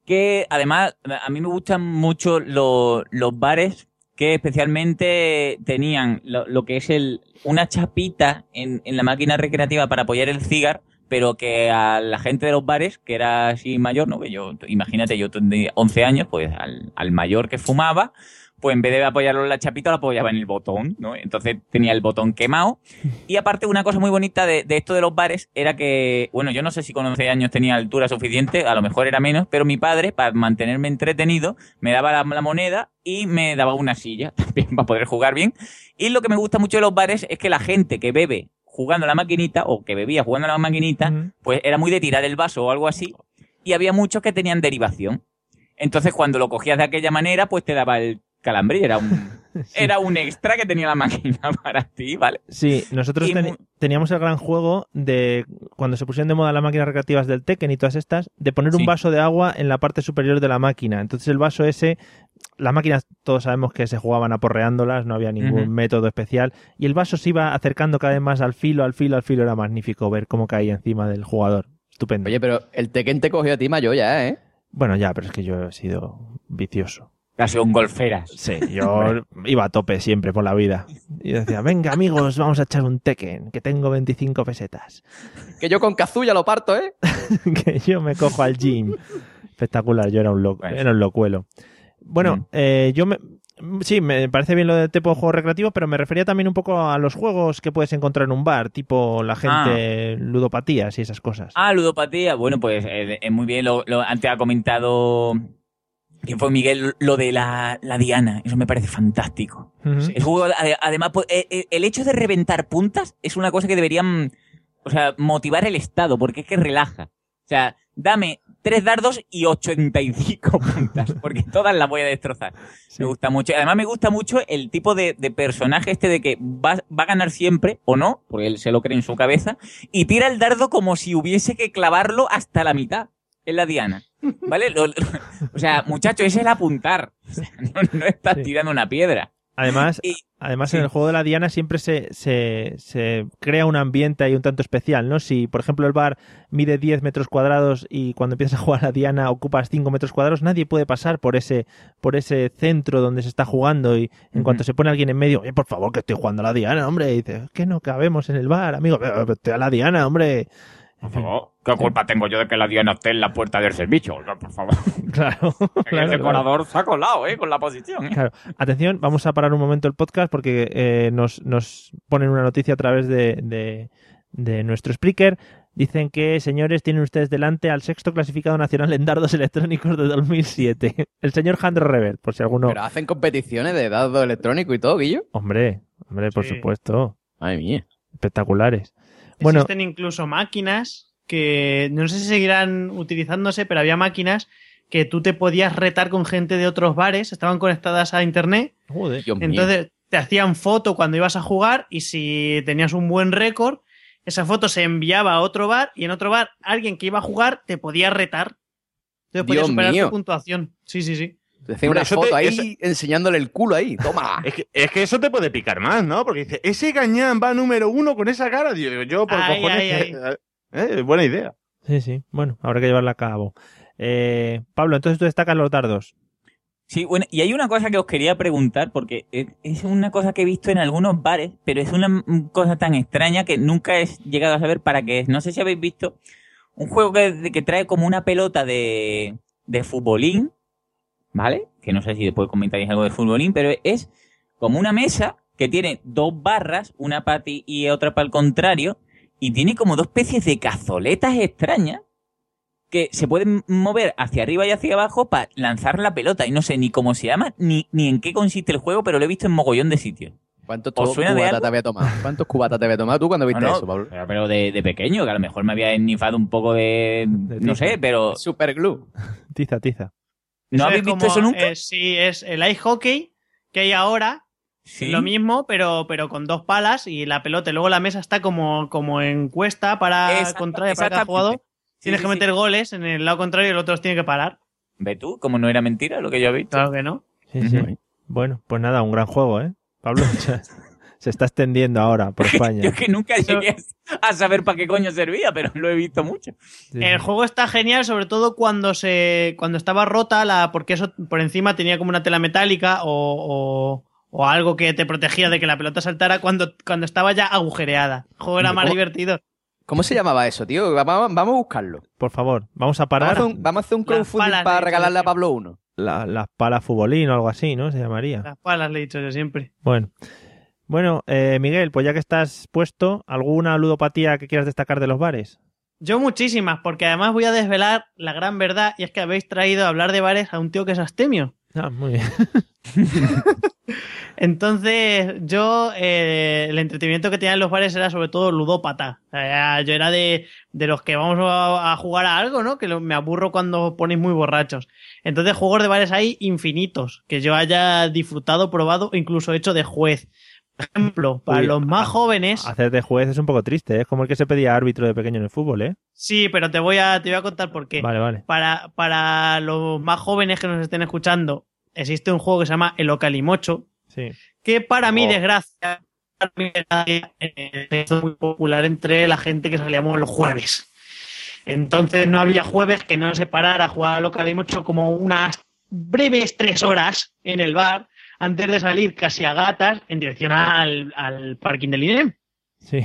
Que además a mí me gustan mucho lo- los bares que especialmente tenían lo, lo que es el una chapita en, en la máquina recreativa para apoyar el cigar, pero que a la gente de los bares, que era así mayor, ¿no? Que yo, imagínate, yo tendría 11 años, pues al, al mayor que fumaba, pues en vez de apoyarlo en la chapita, lo apoyaba en el botón, ¿no? Entonces tenía el botón quemado. Y aparte, una cosa muy bonita de, de esto de los bares era que, bueno, yo no sé si con 11 años tenía altura suficiente, a lo mejor era menos, pero mi padre, para mantenerme entretenido, me daba la, la moneda y me daba una silla también para poder jugar bien. Y lo que me gusta mucho de los bares es que la gente que bebe jugando a la maquinita, o que bebía jugando a la maquinita, pues era muy de tirar el vaso o algo así. Y había muchos que tenían derivación. Entonces, cuando lo cogías de aquella manera, pues te daba el calambre y era un, era un extra que tenía la máquina para ti, ¿vale? Sí, nosotros ten- teníamos el gran juego de cuando se pusieron de moda las máquinas recreativas del Tekken y todas estas, de poner un Sí. vaso de agua en la parte superior de la máquina. Entonces el vaso ese, las máquinas todos sabemos que se jugaban aporreándolas, no había ningún método especial y el vaso se iba acercando cada vez más al filo, al filo, al filo. Era magnífico ver cómo caía encima del jugador. Estupendo. Oye, pero el Tekken te cogió a ti mayor ya, ¿eh? Bueno, ya, pero es que yo he sido vicioso. Casi un golferas. Sí, yo iba a tope siempre por la vida. Y decía, venga amigos, vamos a echar un Tekken, que tengo 25 pesetas. Que yo con Kazuya lo parto, ¿eh? que yo me cojo al gym. Espectacular, yo era un, loco, era un locuelo. Bueno, eh, yo me, sí, me parece bien lo de tipo de juego recreativo, pero me refería también un poco a los juegos que puedes encontrar en un bar, tipo la gente ludopatías y esas cosas. Ah, ludopatía. Bueno, pues eh, eh, muy bien. Lo, lo- antes ha comentado. ¿Quién fue Miguel? Lo de la, la Diana. Eso me parece fantástico. El juego, ade- además, pues, eh, eh, el hecho de reventar puntas es una cosa que deberían, o sea, motivar el Estado, porque es que relaja. O sea, dame tres dardos y 85 puntas, porque todas las voy a destrozar. Me gusta mucho. Además, me gusta mucho el tipo de, de personaje este de que va, va a ganar siempre, o no, porque él se lo cree en su cabeza, y tira el dardo como si hubiese que clavarlo hasta la mitad. Es la Diana. ¿Vale? Lo- lo- o sea, muchacho, ese es el apuntar. O sea, no, no estás tirando una piedra. Además, Y- además en el juego de la Diana siempre se, se, se crea un ambiente ahí un tanto especial, ¿no? Si, por ejemplo, el bar mide 10 metros cuadrados y cuando empiezas a jugar a la Diana ocupas 5 metros cuadrados, nadie puede pasar por ese, por ese centro donde se está jugando y en cuanto se pone alguien en medio, oye, por favor, que estoy jugando a la Diana, hombre, y dice, "Es que no cabemos en el bar, amigo, estoy a la Diana, hombre. Por favor, ¿qué culpa tengo yo de que la Diana esté en la puerta del servicio? Por favor. Claro, el claro, decorador se ha colado, ¿eh? Con la posición. ¿eh? Claro. Atención, vamos a parar un momento el podcast porque eh, nos, nos ponen una noticia a través de, de, de nuestro speaker. Dicen que, señores, tienen ustedes delante al sexto clasificado nacional en dardos electrónicos de 2007. El señor Handro Rebel, por si alguno... Pero hacen competiciones de dados electrónicos y todo, Guillo. Hombre, hombre, por Sí. supuesto. Madre mía. Espectaculares. Bueno, Existen incluso máquinas que no sé si seguirán utilizándose, pero había máquinas que tú te podías retar con gente de otros bares, estaban conectadas a internet, joder. Dios mío. entonces te hacían foto cuando ibas a jugar y si tenías un buen récord, esa foto se enviaba a otro bar y en otro bar alguien que iba a jugar te podía retar. Entonces podías superar mío. tu puntuación. Sí, sí, sí. Te una foto te- ahí eso- enseñándole el culo ahí. Toma. Es que, es que eso te puede picar más, ¿no? Porque dice, ese gañán va número uno con esa cara. Digo, yo por Ay, cojones. ay, que- eh, buena idea. sí, sí. Bueno, habrá que llevarla a cabo. Eh, Pablo, entonces tú destacas los dardos. Sí, bueno, y hay una cosa que os quería preguntar, porque es- una cosa que he visto en algunos bares, pero es una cosa tan extraña que nunca he llegado a saber para qué es. No sé si habéis visto un juego que, que trae como una pelota de, de futbolín, ¿vale? Que no sé si después comentáis algo de futbolín, pero es como una mesa que tiene dos barras, una para ti y otra para el contrario, y tiene como dos especies de cazoletas extrañas que se pueden mover hacia arriba y hacia abajo para lanzar la pelota. Y no sé ni cómo se llama, ni, ni en qué consiste el juego, pero lo he visto en mogollón de sitios. ¿Cuántos ¿Os suena de cubatas te había tomado? ¿Cuántos cubatas te había tomado tú cuando viste No, no, eso, Pablo? Pero, pero de, de pequeño, que a lo mejor me había ennifado un poco de... no tiza. sé, pero... Super glue. Tiza, tiza. ¿No habéis es visto como, eso nunca? eh, sí, es el ice hockey que hay ahora, Sí. Lo mismo, pero, pero con dos palas y la pelota. Y luego la mesa está como, como en cuesta para contraria para cada jugador. Sí, Tienes sí, que sí. meter goles en el lado contrario y el otro los tiene que parar. ¿Ve tú? Como no era mentira lo que yo he visto. Claro que no. Sí, sí. Bueno, pues nada, un gran juego, ¿eh? Pablo se, está extendiendo ahora por España. Yo que nunca llegué a saber para qué coño servía, pero lo he visto mucho. Sí, El juego está genial, sobre todo cuando se cuando estaba rota, la porque eso por encima tenía como una tela metálica o, o, o algo que te protegía de que la pelota saltara cuando, cuando estaba ya agujereada. El juego era más ¿Cómo? divertido. ¿Cómo se llamaba eso, tío? Vamos, vamos a buscarlo. Por favor, vamos a Vamos a parar hacer un, vamos a hacer un crowdfunding palas para de regalarle a Pablo uno. la- las palas futbolín o algo así, ¿no? Se llamaría. Las palas le he dicho yo siempre. Bueno. Bueno, eh, Miguel, pues ya que estás puesto, ¿alguna ludopatía que quieras destacar de los bares? Yo muchísimas, porque además voy a desvelar la gran verdad y es que habéis traído a hablar de bares a un tío que es astemio. Ah, muy bien. Entonces, yo, eh, el entretenimiento que tenía en los bares era sobre todo ludópata. O sea, yo era de, de los que vamos a, a jugar a algo, ¿no? Que lo- me aburro cuando ponéis muy borrachos. Entonces, juegos de bares hay infinitos, que yo haya disfrutado, probado, incluso hecho de juez. Ejemplo, para Uy, los más jóvenes, Hacer de juez es un poco triste, ¿eh? es como el que se pedía árbitro de pequeño en el fútbol, ¿eh? sí, pero te voy a, te voy a contar por qué. Vale, vale. Para, para los más jóvenes que nos estén escuchando, existe un juego que se llama El Ocalimocho, Sí. que para mi Oh. desgracia para mi desgracia, eh, es muy popular entre la gente que salíamos los jueves. Entonces no había jueves que no se parara a jugar al Ocalimocho como unas breves tres horas en el bar antes de salir casi a gatas en dirección al, al parking del INEM. Sí.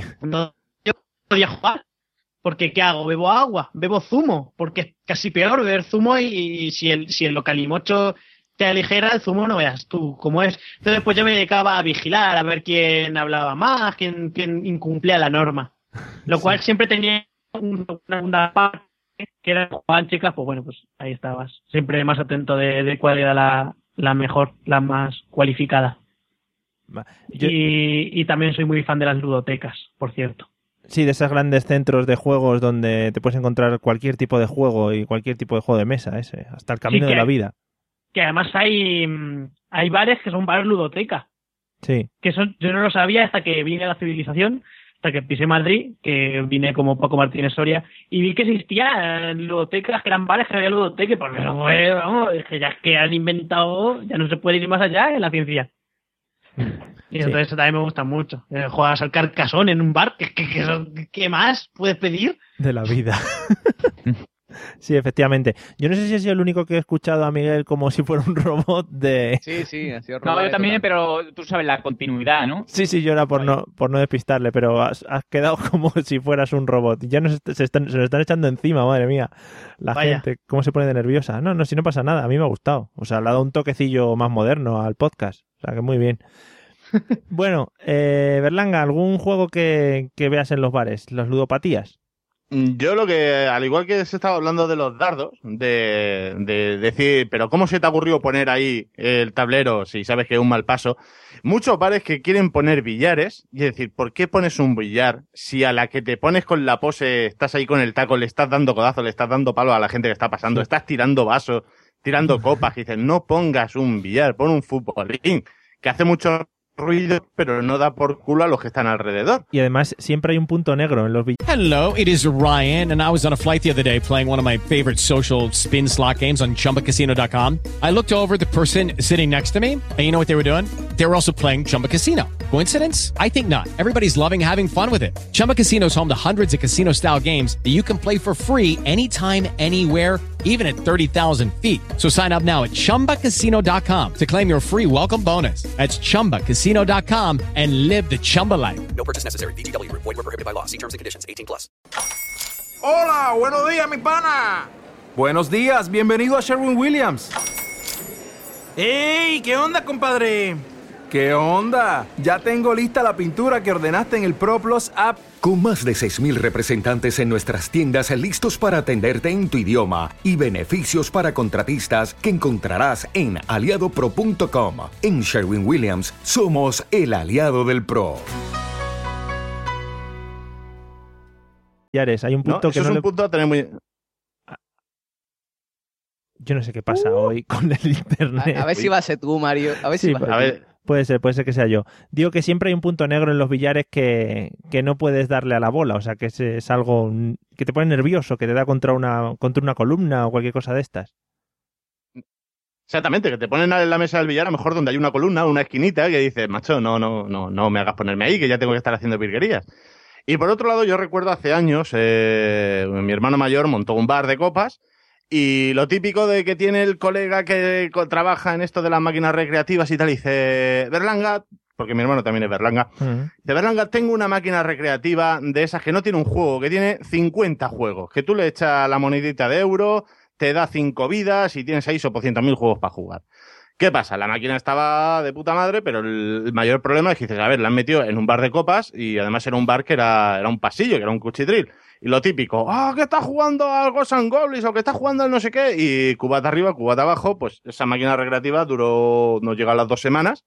Yo podía jugar. Porque ¿qué hago? ¿Bebo agua? ¿Bebo zumo? Porque es casi peor beber zumo y, y si el, si el localimocho te aligera el zumo no veas tú cómo es. Entonces pues yo me dedicaba a vigilar, a ver quién hablaba más, quién, quién incumplía la norma. Lo cual siempre tenía una segunda parte que era jugaban chicas, pues bueno, pues ahí estabas. Siempre más atento de, de cuál era la, la mejor, la más cualificada. yo- Y, y también soy muy fan de las ludotecas, por cierto. Sí, de esos grandes centros de juegos donde te puedes encontrar cualquier tipo de juego y cualquier tipo de juego de mesa, ese, hasta el camino de la vida. Que además hay, mm, hay bares que son bares ludoteca. Sí. que son, yo no lo sabía hasta que vine a la civilización, hasta que pisé Madrid, que vine como Paco Martínez Soria, y vi que existían ludotecas, que eran bares que había ludoteca, y pues vamos, es que ya es que han inventado, ya no se puede ir más allá en la ciencia. Y Sí. entonces eso también me gusta mucho. Eh, juegas al carcasón en un bar, ¿qué, qué, qué, qué más puedes pedir? De la vida. sí, efectivamente. Yo no sé si he sido el único que he escuchado a Miguel como si fuera un robot de... Sí, sí, ha sido No, robado yo también, pero tú sabes la continuidad, ¿no? Sí, sí, yo era por no, por no despistarle, pero has, has quedado como si fueras un robot. Y ya nos, se, están, se nos están echando encima, madre mía. La Vaya. gente, cómo se pone de nerviosa. No, no, si no pasa nada, a mí me ha gustado. O sea, le ha dado un toquecillo más moderno al podcast. O sea, que muy bien. bueno, eh, Berlanga, ¿algún juego que, que veas en los bares? Las ludopatías. Mm, Yo lo que, al igual que se estaba hablando de los dardos, de, de decir, pero ¿cómo se te ha ocurrido poner ahí el tablero si sabes que es un mal paso? Muchos bares que quieren poner billares, y decir, ¿por qué pones un billar si a la que te pones con la pose estás ahí con el taco, le estás dando codazo, le estás dando palo a la gente que está pasando, estás tirando vasos, tirando copas, y dices, no pongas un billar, pon un futbolín, que hace mucho ruido, pero no da por culo a los que están alrededor. Y además siempre hay un punto negro en los billares. Hello, it is Ryan, and I was on a flight the other day playing one of my favorite social spin slot games on chumbacasino.com. I looked over at the person sitting next to me, and you know what they were doing? They were also playing Chumba Casino. Coincidence? I think not. Everybody's loving having fun with it. Chumba Casino is home to hundreds of casino style games that you can play for free anytime, anywhere even at 30,000 feet. So sign up now at ChumbaCasino.com to claim your free welcome bonus. That's ChumbaCasino.com and live the Chumba life. No purchase necessary. VGW Group. Void were prohibited by law. See terms and conditions. 18 plus. Hola, buenos días, mi pana. Buenos días, bienvenido a Sherwin Williams. ¡Ey! ¿Qué onda, compadre? ¿Qué onda? Ya tengo lista la pintura que ordenaste en el ProPlus app. Con más de 6.000 representantes en nuestras tiendas listos para atenderte en tu idioma y beneficios para contratistas que encontrarás en aliadopro.com. En Sherwin Williams somos el aliado del PRO. Hay un ¿no? punto Eso que es un le- punto a tener muy... Yo no sé qué pasa hoy con el internet. A, a ver si va a ser tú, Mario. A ver si Sí, va a ser a tú. ver, puede ser, puede ser que sea yo. Digo que siempre hay un punto negro en los billares que, que no puedes darle a la bola, o sea, que es, algo que te pone nervioso, que te da contra una, contra una columna o cualquier cosa de estas. Exactamente, que te ponen en la mesa del billar, a lo mejor donde hay una columna, una esquinita, que dices, macho, no, no, no, no me hagas ponerme ahí, que ya tengo que estar haciendo virguerías. Y por otro lado, yo recuerdo hace años, eh, mi hermano mayor montó un bar de copas, y lo típico de que tiene el colega que trabaja en esto de las máquinas recreativas y tal, dice, Berlanga, porque mi hermano también es Berlanga, de Berlanga tengo una máquina recreativa de esas que no tiene un juego, que tiene 50 juegos, que tú le echas la monedita de euro, te da 5 vidas y tienes ahí 800.000 juegos para jugar. ¿Qué pasa? La máquina estaba de puta madre, pero el, el mayor problema es que dices, a ver, la han metido en un bar de copas y además era un bar que era, era un pasillo, que era un cuchitril. Y lo típico, ah, que está jugando al Ghosts and Goblins o que está jugando al no sé qué, y cubata arriba, cubata abajo, pues esa máquina recreativa duró, no llega a las dos semanas,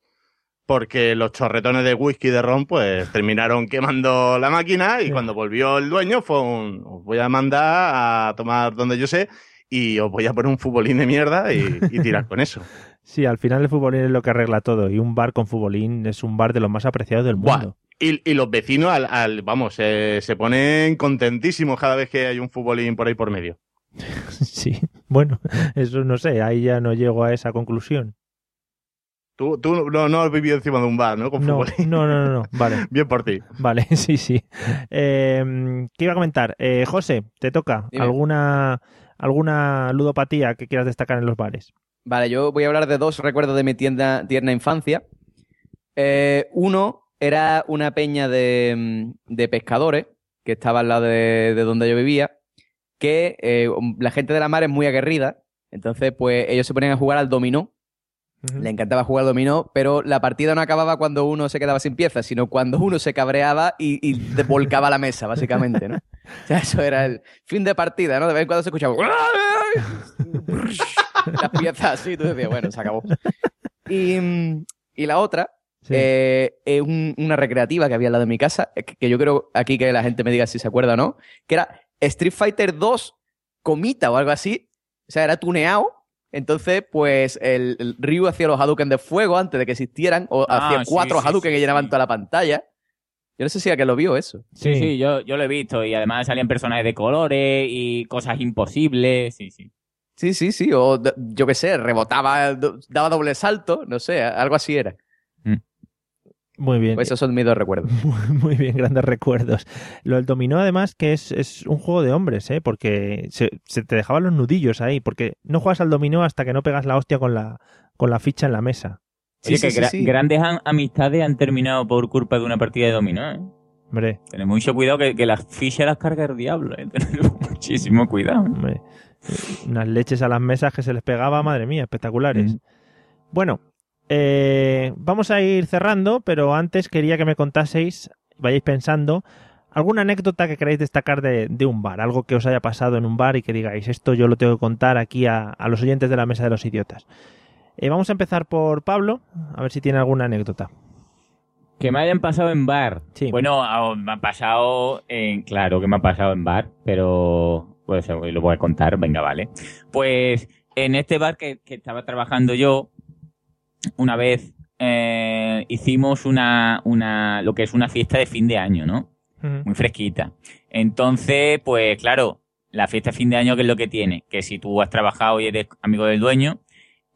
porque los chorretones de whisky de ron pues terminaron quemando la máquina y cuando volvió el dueño fue un os voy a mandar a tomar donde yo sé y os voy a poner un futbolín de mierda y, y tirar con eso. Sí, al final el futbolín es lo que arregla todo y un bar con futbolín es un bar de los más apreciados del Buah. Y, y los vecinos al, al- vamos, eh, se ponen contentísimos cada vez que hay un futbolín por ahí por medio. Sí, bueno, eso no sé, ahí ya no llego a esa conclusión. Tú, tú no, no has vivido encima de un bar, ¿no? Con No, futbolín. no, no, no, no, vale. Bien por ti. Vale, sí, sí. Eh, ¿Qué iba a comentar? Eh, José, te toca. Dime. ¿Alguna, ¿Alguna ludopatía que quieras destacar en los bares? Vale, yo voy a hablar de dos recuerdos de mi tienda, tierna infancia. Eh, uno era una peña de, mm, de pescadores que estaba al lado de, de donde yo vivía, que eh, la gente de la mar es muy aguerrida, entonces pues ellos se ponían a jugar al dominó. Le encantaba jugar al dominó, pero la partida no acababa cuando uno se quedaba sin piezas, sino cuando uno se cabreaba y, y te volcaba la mesa, básicamente, ¿no? O sea, eso era el fin de partida, ¿no? De vez en cuando se escuchaba las piezas así, tú decías, bueno, se acabó. Y, mm, y la otra eh, es un- una recreativa que había al lado de mi casa, eh, que, que yo creo aquí que la gente me diga si se acuerda o no, que era Street Fighter 2 Comita o algo así. O sea, era tuneado. Entonces, pues el, el Ryu hacía los Hadouken de fuego antes de que existieran, o Ah, hacía sí, cuatro sí, Hadouken que llenaban toda la pantalla. Yo no sé si a que lo vio eso. Sí, sí, yo, yo lo he visto. Y además salían personajes de colores y cosas imposibles. Sí, sí. Sí, sí, sí. O yo qué sé, rebotaba, daba doble salto, no sé, algo así era. Muy bien. Pues esos son mis dos recuerdos. Muy bien, grandes recuerdos. Lo del dominó, además, que es, es un juego de hombres, ¿eh? Porque se, se te dejaban los nudillos ahí, porque no juegas al dominó hasta que no pegas la hostia con la, con la ficha en la mesa. Oye, que gra- grandes am- amistades han terminado por culpa de una partida de dominó, ¿eh? Hombre, Tened mucho cuidado que, que las fichas las carga el diablo, ¿eh? Tened muchísimo cuidado. hombre, unas leches a las mesas que se les pegaba, madre mía, espectaculares. Bueno, eh, vamos a ir cerrando, pero antes quería que me contaseis, vayáis pensando, alguna anécdota que queráis destacar de, de un bar, algo que os haya pasado en un bar y que digáis, esto yo lo tengo que contar aquí a, a los oyentes de la mesa de los idiotas. Eh, vamos a empezar por Pablo, a ver si tiene alguna anécdota. Que me hayan pasado en bar. Sí. Bueno, me ha pasado en... Claro que me ha pasado en bar, pero... Pues lo voy a contar, venga, vale. Pues en este bar que, que estaba trabajando yo, una vez eh, hicimos una, una... lo que es una fiesta de fin de año, ¿no? muy fresquita. Entonces, pues claro, la fiesta de fin de año, ¿qué es lo que tiene? Que si tú has trabajado y eres amigo del dueño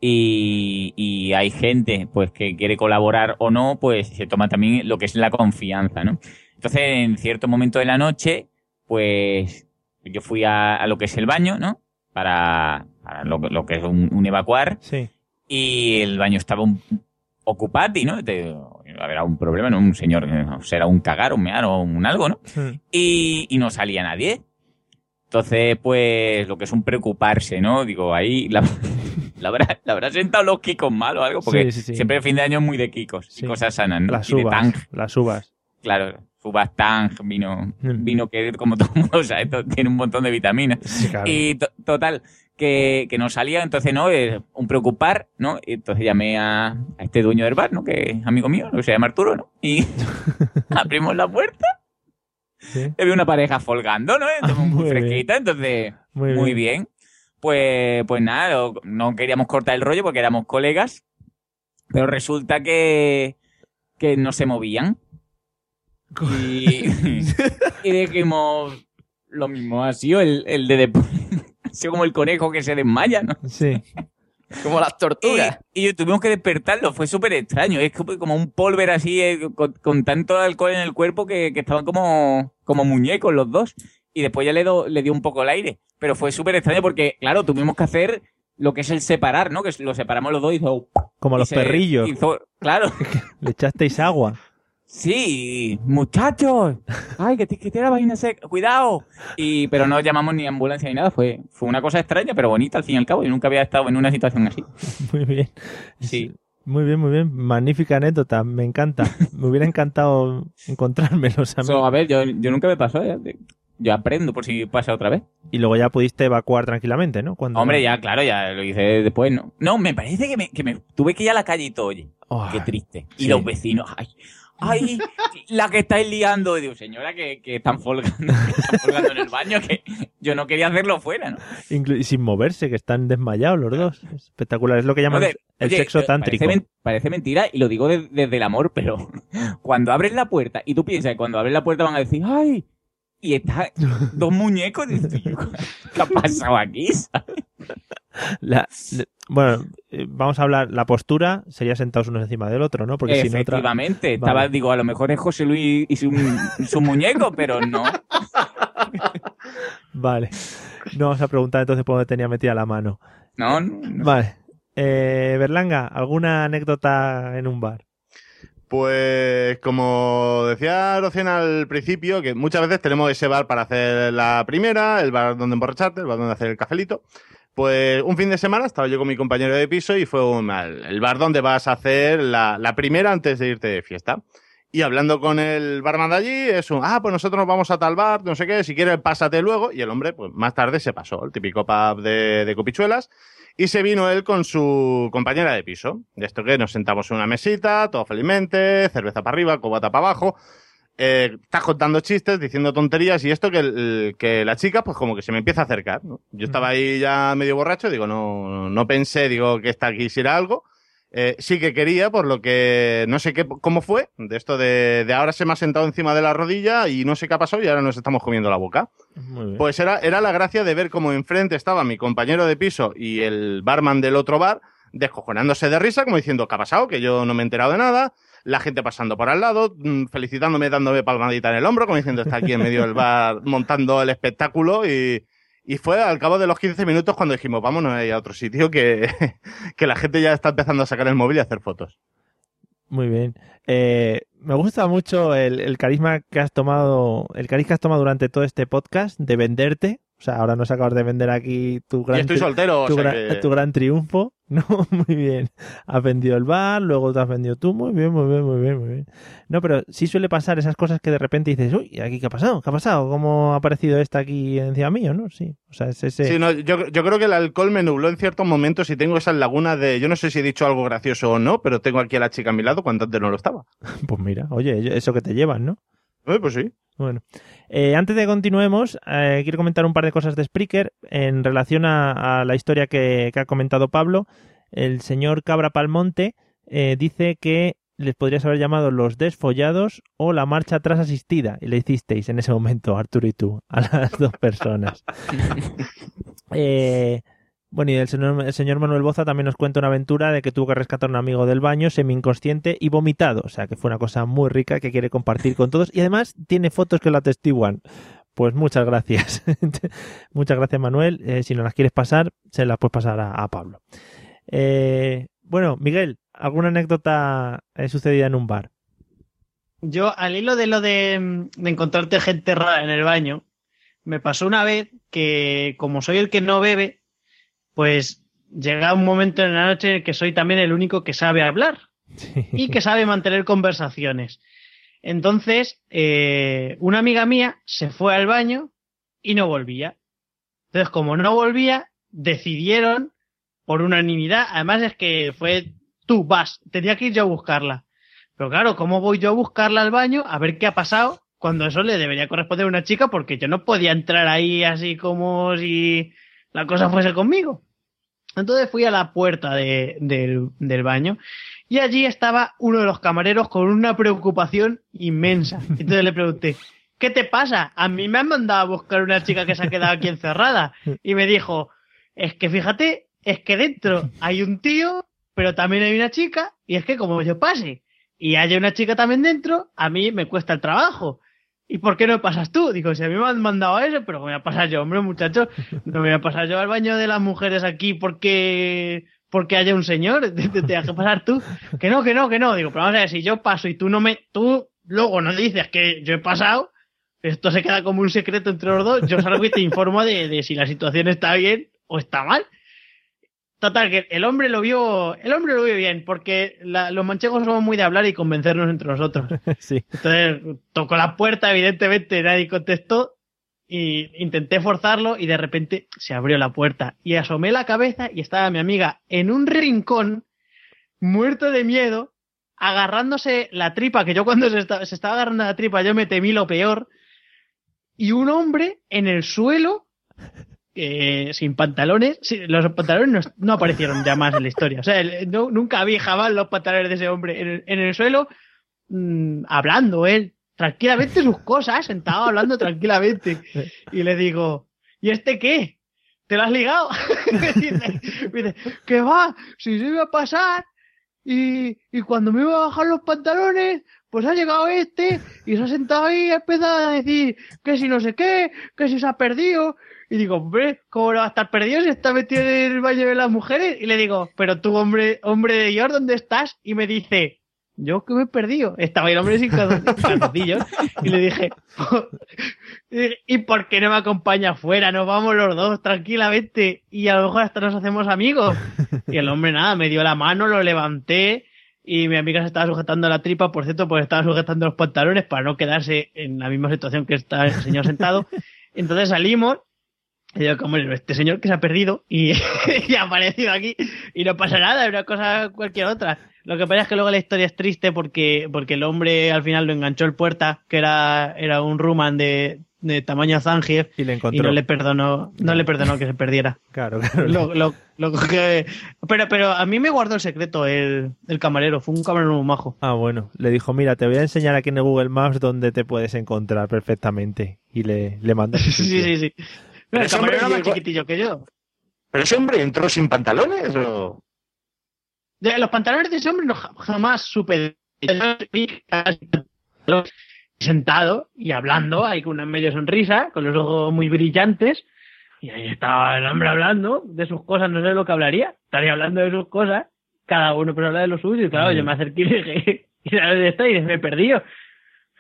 y, y hay gente pues que quiere colaborar o no, pues se toma también lo que es la confianza, ¿no? Entonces, en cierto momento de la noche, pues yo fui a, a lo que es el baño, ¿no? Para, para lo, lo que es un, un evacuar. Sí. Y el baño estaba un, ocupado, ¿no? Te- habrá un problema, ¿no? Un señor, eh, será un cagar, un mear o un algo, ¿no? y, y no salía nadie. Entonces, pues, lo que es un preocuparse, ¿no? Digo, ahí la, la habrá, la habrá sentado los kikos mal o algo, porque Sí, sí, sí. siempre el fin de año es muy de kikos y cosas sanas, ¿no? Las Y de uvas, tang, las uvas. claro, uvas tang, vino, Mm. vino que, como todo el mundo sabe, tiene un montón de vitaminas. claro. Y to- total, que, que no salía, entonces, ¿no? Eh, un preocupar, ¿no? Y entonces llamé a, a este dueño del bar, ¿no? Que es amigo mío, que se llama Arturo, ¿no? Y abrimos la puerta. Y había una pareja folgando, ¿no? Entonces, muy, Ah, muy fresquita, entonces, Muy muy, bien. bien. Pues, pues nada, no queríamos cortar el rollo porque éramos colegas, pero resulta que, que no se movían. Y, y dijimos, lo mismo ha sido el, el de después. Como el conejo que se desmaya, ¿no? Sí. Como las tortugas. Y, y tuvimos que despertarlo, fue súper extraño. Es como- un polver así, eh, con, con tanto alcohol en el cuerpo que, que estaban como, como muñecos los dos. Y después ya le, do- le dio un poco el aire. Pero fue súper extraño porque, claro, tuvimos que hacer lo que es el separar, ¿no? Que lo separamos los dos y hizo... Como y los perrillos. hizo- claro. Le echasteis agua. Sí, muchachos. Ay, que, que tiene la vaina seca. Cuidado. Y, pero no llamamos ni ambulancia ni nada. Fue, fue una cosa extraña, pero bonita al fin y al cabo. Yo nunca había estado en una situación así. Muy bien. Sí. Muy bien, muy bien. Magnífica anécdota, me encanta. Me hubiera encantado encontrármelos a mí. So, a ver, yo, yo nunca me pasó. ¿eh? Yo aprendo por si pasa otra vez. Y luego ya pudiste evacuar tranquilamente, ¿no? Cuando... Hombre, ya, claro, ya lo hice después, ¿no? No, me parece que me, que me tuve que ir a la calle y todo, oye. Qué triste. Y sí. los vecinos, ay, ay, la que estáis liando. Y digo, señora, que, que están folgando, que están folgando en el baño, que yo no quería hacerlo fuera, ¿no? Inclu- y sin moverse, que están desmayados los dos. Espectacular. Es lo que llaman el oye, sexo tántrico. Parece, men- parece mentira y lo digo de- desde el amor, pero cuando abres la puerta y tú piensas que cuando abres la puerta van a decir, ¡ay! Y está dos muñecos. y dices, "Tío, ¿Qué ha pasado aquí? ¿sabes? La- bueno, eh, vamos a hablar. La postura sería sentados uno encima del otro, ¿no? Porque si no. Efectivamente. Vale. Estaba, digo, a lo mejor es José Luis y su, su muñeco, pero no. Vale. No vamos a preguntar entonces por dónde tenía metida la mano. No, no, no. Vale. Eh, Berlanga, ¿alguna anécdota en un bar? Pues como decía Rocena al principio, que muchas veces tenemos ese bar para hacer la primera, el bar donde emborracharte, el bar donde hacer el cafelito. Pues un fin de semana estaba yo con mi compañero de piso y fue un- el bar donde vas a hacer la, la primera antes de irte de fiesta. Y hablando con el barman de allí, es un, ah, pues nosotros nos vamos a tal bar, no sé qué, si quieres pásate luego. Y el hombre, pues más tarde se pasó, el típico pub de, de copichuelas. Y se vino él con su compañera de piso. De esto que nos sentamos en una mesita, todo felizmente, cerveza para arriba, cobata para abajo. Eh, estás contando chistes, diciendo tonterías y esto que, el- que la chica pues como que se me empieza a acercar. ¿no? Yo estaba ahí ya medio borracho, digo, no, no pensé, digo, que esta quisiera algo. Eh, sí que quería, por lo que no sé qué, cómo fue, de esto de, de ahora se me ha sentado encima de la rodilla y no sé qué ha pasado y ahora nos estamos comiendo la boca. Muy bien. Pues era, era la gracia de ver cómo enfrente estaba mi compañero de piso y el barman del otro bar, descojonándose de risa, como diciendo, ¿qué ha pasado? Que yo no me he enterado de nada. La gente pasando por al lado, mm, felicitándome, dándome palmadita en el hombro, como diciendo, está aquí en medio del bar montando el espectáculo y, y fue al cabo de los 15 minutos cuando dijimos, vámonos a otro sitio que, que la gente ya está empezando a sacar el móvil y a hacer fotos. Muy bien. Eh, me gusta mucho el, el carisma que has tomado, el cariz que has tomado durante todo este podcast de venderte. O sea, ahora nos acabas de vender aquí tu gran, estoy tri- soltero, o tu, sea gran, que- tu gran triunfo. No, muy bien. Has vendido el bar, luego te has vendido tú. Muy bien, muy bien, muy bien, muy bien. No, pero sí suele pasar esas cosas que de repente dices, uy, ¿aquí qué ha pasado? ¿Qué ha pasado? ¿Cómo ha aparecido esta aquí encima mío? ¿No? Sí. O sea, es ese. Sí, no, yo, yo creo que el alcohol me nubló en ciertos momentos y tengo esas lagunas de, yo no sé si he dicho algo gracioso o no, pero tengo aquí a la chica a mi lado cuando antes no lo estaba. Pues mira, oye, eso que te llevan, ¿no? Eh, pues sí. Bueno, eh, antes de que continuemos, eh, quiero comentar un par de cosas de Spreaker en relación a, a la historia que, que ha comentado Pablo. El señor Cabra Palmonte eh, dice que les podrías haber llamado los desfollados o la marcha atrás asistida. Y le hicisteis en ese momento, Arturo y tú, a las dos personas. Eh, bueno, y el señor, el señor Manuel Boza también nos cuenta una aventura de que tuvo que rescatar a un amigo del baño semi-inconsciente y vomitado. O sea, que fue una cosa muy rica que quiere compartir con todos. Y además tiene fotos que lo atestiguan. Pues muchas gracias. muchas gracias, Manuel. Eh, si no las quieres pasar, se las puedes pasar a, Pablo. Eh, bueno, Miguel, ¿alguna anécdota eh, sucedida en un bar? Yo, al hilo de lo de, de encontrarte gente rara en el baño, me pasó una vez que, como soy el que no bebe, pues llega un momento en la noche en el que soy también el único que sabe hablar y que sabe mantener conversaciones. Entonces, eh, una amiga mía se fue al baño y no volvía. Entonces, como no volvía, decidieron por unanimidad, además es que fue tú vas, tenía que ir yo a buscarla. Pero claro, ¿cómo voy yo a buscarla al baño a ver qué ha pasado? Cuando eso le debería corresponder a una chica porque yo no podía entrar ahí así como si la cosa fuese conmigo. Entonces fui a la puerta de- del, del baño y allí estaba uno de los camareros con una preocupación inmensa. Entonces le pregunté, ¿qué te pasa? A mí me han mandado a buscar una chica que se ha quedado aquí encerrada. Y me dijo, es que fíjate, es que dentro hay un tío, pero también hay una chica, y es que como yo pase y haya una chica también dentro, a mí me cuesta el trabajo. ¿Y por qué no pasas tú? Digo, si a mí me han mandado eso, pero ¿cómo voy a pasar yo, hombre, muchachos? No me voy a pasar yo al baño de las mujeres aquí porque porque haya un señor, te has que pasar tú. Que no, que no, que no. Digo, pero vamos a ver, si yo paso y tú no me, tú luego no dices que yo he pasado, esto se queda como un secreto entre los dos, yo salgo y te informo de, de si la situación está bien o está mal. Total, que el hombre lo vio, el hombre lo vio bien, porque la- los manchegos somos muy de hablar y convencernos entre nosotros. sí. Entonces tocó la puerta, evidentemente nadie contestó y intenté forzarlo y de repente se abrió la puerta y asomé la cabeza y estaba mi amiga en un rincón, muerto de miedo, agarrándose la tripa, que yo cuando se estaba agarrando la tripa yo me temí lo peor, y un hombre en el suelo eh, sin pantalones, los pantalones no, aparecieron ya más en la historia. O sea, nunca vi jamás los pantalones de ese hombre en el, en el suelo, mm, hablando él, tranquilamente sus cosas, sentado hablando tranquilamente. Y le digo, ¿y este qué? ¿Te lo has ligado? me dice, ¿qué va? Si se iba a pasar. Y, y cuando me iba a bajar los pantalones, pues ha llegado este y se ha sentado ahí y ha empezado a decir que si no sé qué, que si se ha perdido. Y digo, hombre, ¿cómo no va a estar perdido si está metido en el baño de las mujeres? Y le digo, pero tú, hombre, hombre de Dios, ¿dónde estás? Y me dice, yo que me he perdido. Estaba el hombre sin calzo- calzoncillos. Y le dije, ¿y por qué no me acompaña afuera? Nos vamos los dos tranquilamente y a lo mejor hasta nos hacemos amigos. Y el hombre nada, me dio la mano, lo levanté y mi amiga se estaba sujetando la tripa, por cierto, pues estaba sujetando los pantalones para no quedarse en la misma situación que está el señor sentado. Entonces salimos y digo, como este señor que se ha perdido y, y ha aparecido aquí y no pasa nada, es una cosa cualquier otra. Lo que pasa es que luego la historia es triste porque, porque el hombre al final lo enganchó el puerta, que era, era un ruman de, de tamaño Zangief, Y le encontró. no le perdonó, no le perdonó que se perdiera. Claro, claro. Lo- lo- lo cogió- pero, pero a mí me guardó el secreto el, el camarero, fue un camarero muy majo. Ah, bueno. Le dijo, mira, te voy a enseñar aquí en el Google Maps donde te puedes encontrar perfectamente. Y le, le mandó. Sí, sí, sí. Pero el ese camarero era hombre más llegó- chiquitillo que yo. ¿Pero ese hombre entró sin pantalones o...? De los pantalones de ese hombre no, ja- jamás supe. de- Sentado y hablando, ahí con una media sonrisa, con los ojos muy brillantes. Y ahí estaba el hombre hablando de sus cosas, no sé lo que hablaría. Estaría hablando de sus cosas, cada uno pero habla de lo suyo. Y claro, Mm. yo me acerqué y dije, ¿y sabes dónde está? Y me he perdido.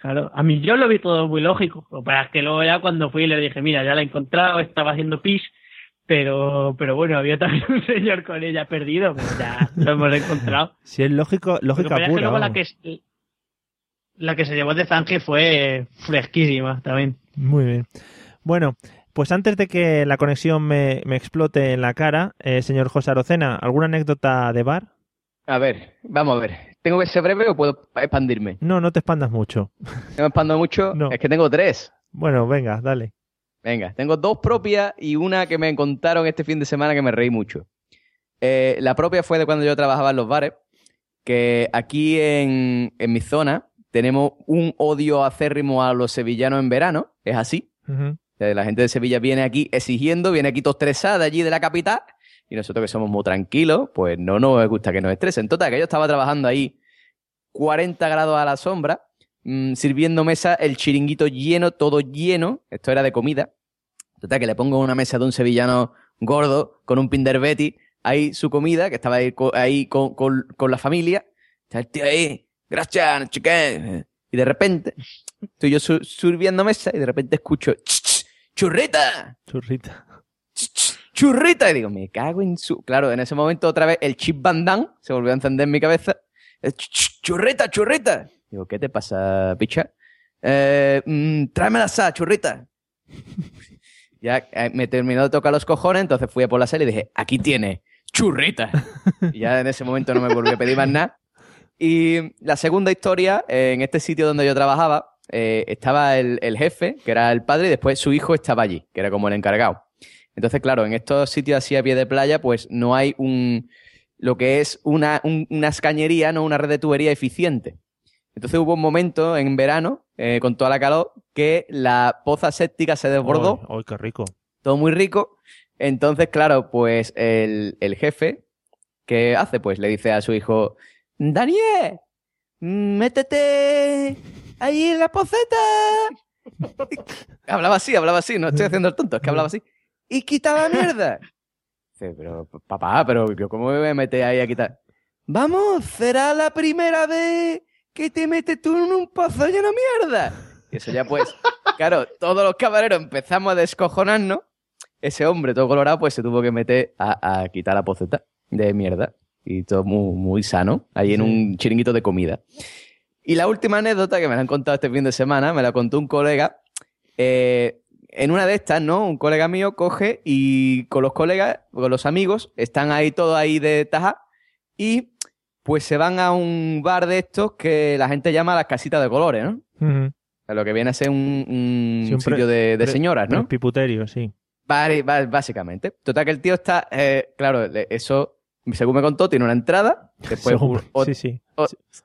Claro, a mí yo lo vi todo muy lógico. Lo que pasa es que luego ya cuando fui le dije, mira, ya la he encontrado, estaba haciendo pis, pero, pero bueno, había también un señor con ella perdido, pero ya lo hemos encontrado. Si es lógico, lógica pura. luego la vamos. que, es- la que se llevó de Zange fue fresquísima también. Muy bien. Bueno, pues antes de que la conexión me, me explote en la cara, eh, señor José Arocena, ¿alguna anécdota de bar? A ver, vamos a ver. ¿Tengo que ser breve o puedo expandirme? No, no te expandas mucho. No me expando mucho. Es que tengo tres. Bueno, venga, dale. Venga, tengo dos propias y una que me contaron este fin de semana que me reí mucho. Eh, la propia fue de cuando yo trabajaba en los bares, que aquí en, en mi zona tenemos un odio acérrimo a los sevillanos en verano, es así. La gente de Sevilla viene aquí exigiendo, viene aquí todo estresada allí de la capital, y nosotros que somos muy tranquilos, pues no nos gusta que nos estresen. Total, que yo estaba trabajando ahí 40 grados a la sombra, mm, sirviendo mesa, el chiringuito lleno, todo lleno, esto era de comida. Total, que le pongo una mesa de un sevillano gordo con un Pinder Betty, ahí su comida, que estaba ahí, co- ahí con, con- con la familia. Está el tío ahí, gracias. Y de repente, estoy yo sirviendo mesa y de repente escucho, "Ch, ch, ¡churrita! Churrita. ¡Churrita! Y digo, me cago en su... Claro, en ese momento otra vez el chip Damme se volvió a encender en mi cabeza. Ch, ch, ¡Churrita, churrita! Digo, ¿qué te pasa, picha? Eh, mm, tráeme la sa, churrita. ya eh, me terminó de tocar los cojones, entonces fui a por la sala y dije, aquí tiene, churrita. y ya en ese momento no me volví a pedir más nada. Y la segunda historia, eh, en este sitio donde yo trabajaba, estaba el, el jefe, que era el padre, y después su hijo estaba allí, que era como el encargado. Entonces, claro, en estos sitios así a pie de playa, pues no hay un lo que es una, un- una escañería, no una red de tubería eficiente. Entonces hubo un momento en verano, eh, con toda la calor, que la poza séptica se desbordó ¡Ay, qué rico! todo muy rico. Entonces, claro, pues el, el jefe, ¿qué hace? Pues le dice a su hijo, Daniel, métete ahí en la poceta. hablaba así, hablaba así, no estoy haciendo el tonto, es que hablaba así. Y quita la mierda. Dice, pero papá, pero yo cómo me voy a meter ahí a quitar. Vamos, será la primera vez que te metes tú en un pozo lleno de mierda. Y eso ya pues, claro, todos los camareros empezamos a descojonarnos. Ese hombre todo colorado pues se tuvo que meter a, a quitar la poceta de mierda. Y todo muy, muy sano, ahí en Sí. un chiringuito de comida. Y la última anécdota que me la han contado este fin de semana, me la contó un colega. eh, en una de estas, ¿no? Un colega mío coge y con los colegas, con los amigos, están ahí todos ahí de taja y pues se van a un bar de estos que la gente llama las casitas de colores, ¿no? Ujú. O sea, lo que viene a ser un, un Sí, un sitio de, señoras, ¿no? Piputerio, sí. Vale, va- básicamente. Total que el tío está, eh, claro, eso, según me contó, tiene una entrada. Después, un- sí, sí.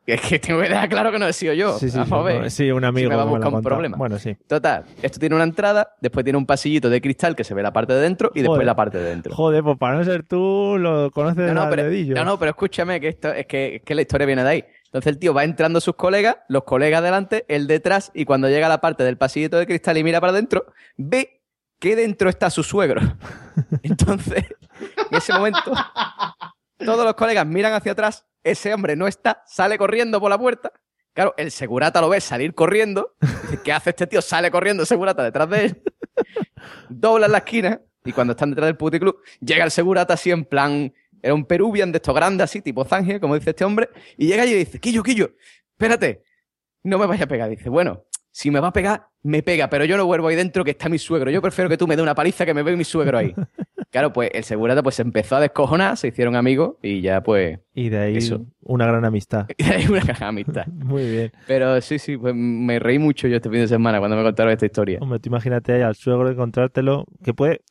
Es que tengo que dejar claro que no he sido yo. Sí, sí, a sí, ver. no, sí, un Si amigo me va a que me lo buscar ha un contado. problema. Bueno, sí. Total, esto tiene una entrada, después tiene un pasillito de cristal que se ve la parte de dentro y después la parte de dentro. Joder, pues para no ser tú, lo conoces No, no, pero, dedillo. no, no, pero escúchame, que esto es que, es que la historia viene de ahí. Entonces el tío va entrando sus colegas, los colegas delante, él detrás, y cuando llega a la parte del pasillito de cristal y mira para adentro, ve que dentro está su suegro. Entonces, en ese momento, todos los colegas miran hacia atrás, ese hombre no está, sale corriendo por la puerta. Claro, el segurata lo ve salir corriendo. ¿Qué hace este tío? Sale corriendo el segurata detrás de él. Dobla en la esquina y cuando están detrás del puticlub, llega el segurata así en plan... Era un peruvian de estos grandes así, tipo Zange, como dice este hombre. Y llega y dice, Quillo, Quillo, espérate, no me vayas a pegar. Dice, bueno, si me va a pegar, me pega, pero yo no vuelvo ahí dentro que está mi suegro. Yo prefiero que tú me dé una paliza que me ve mi suegro ahí. Claro, pues el segurata pues empezó a descojonar, se hicieron amigos y ya pues... Y de ahí Eso. una gran amistad. Y de ahí una gran amistad. Muy bien. Pero sí, sí, pues me reí mucho yo este fin de semana cuando me contaron esta historia. Hombre, tú imagínate ahí al suegro encontrártelo, que puede,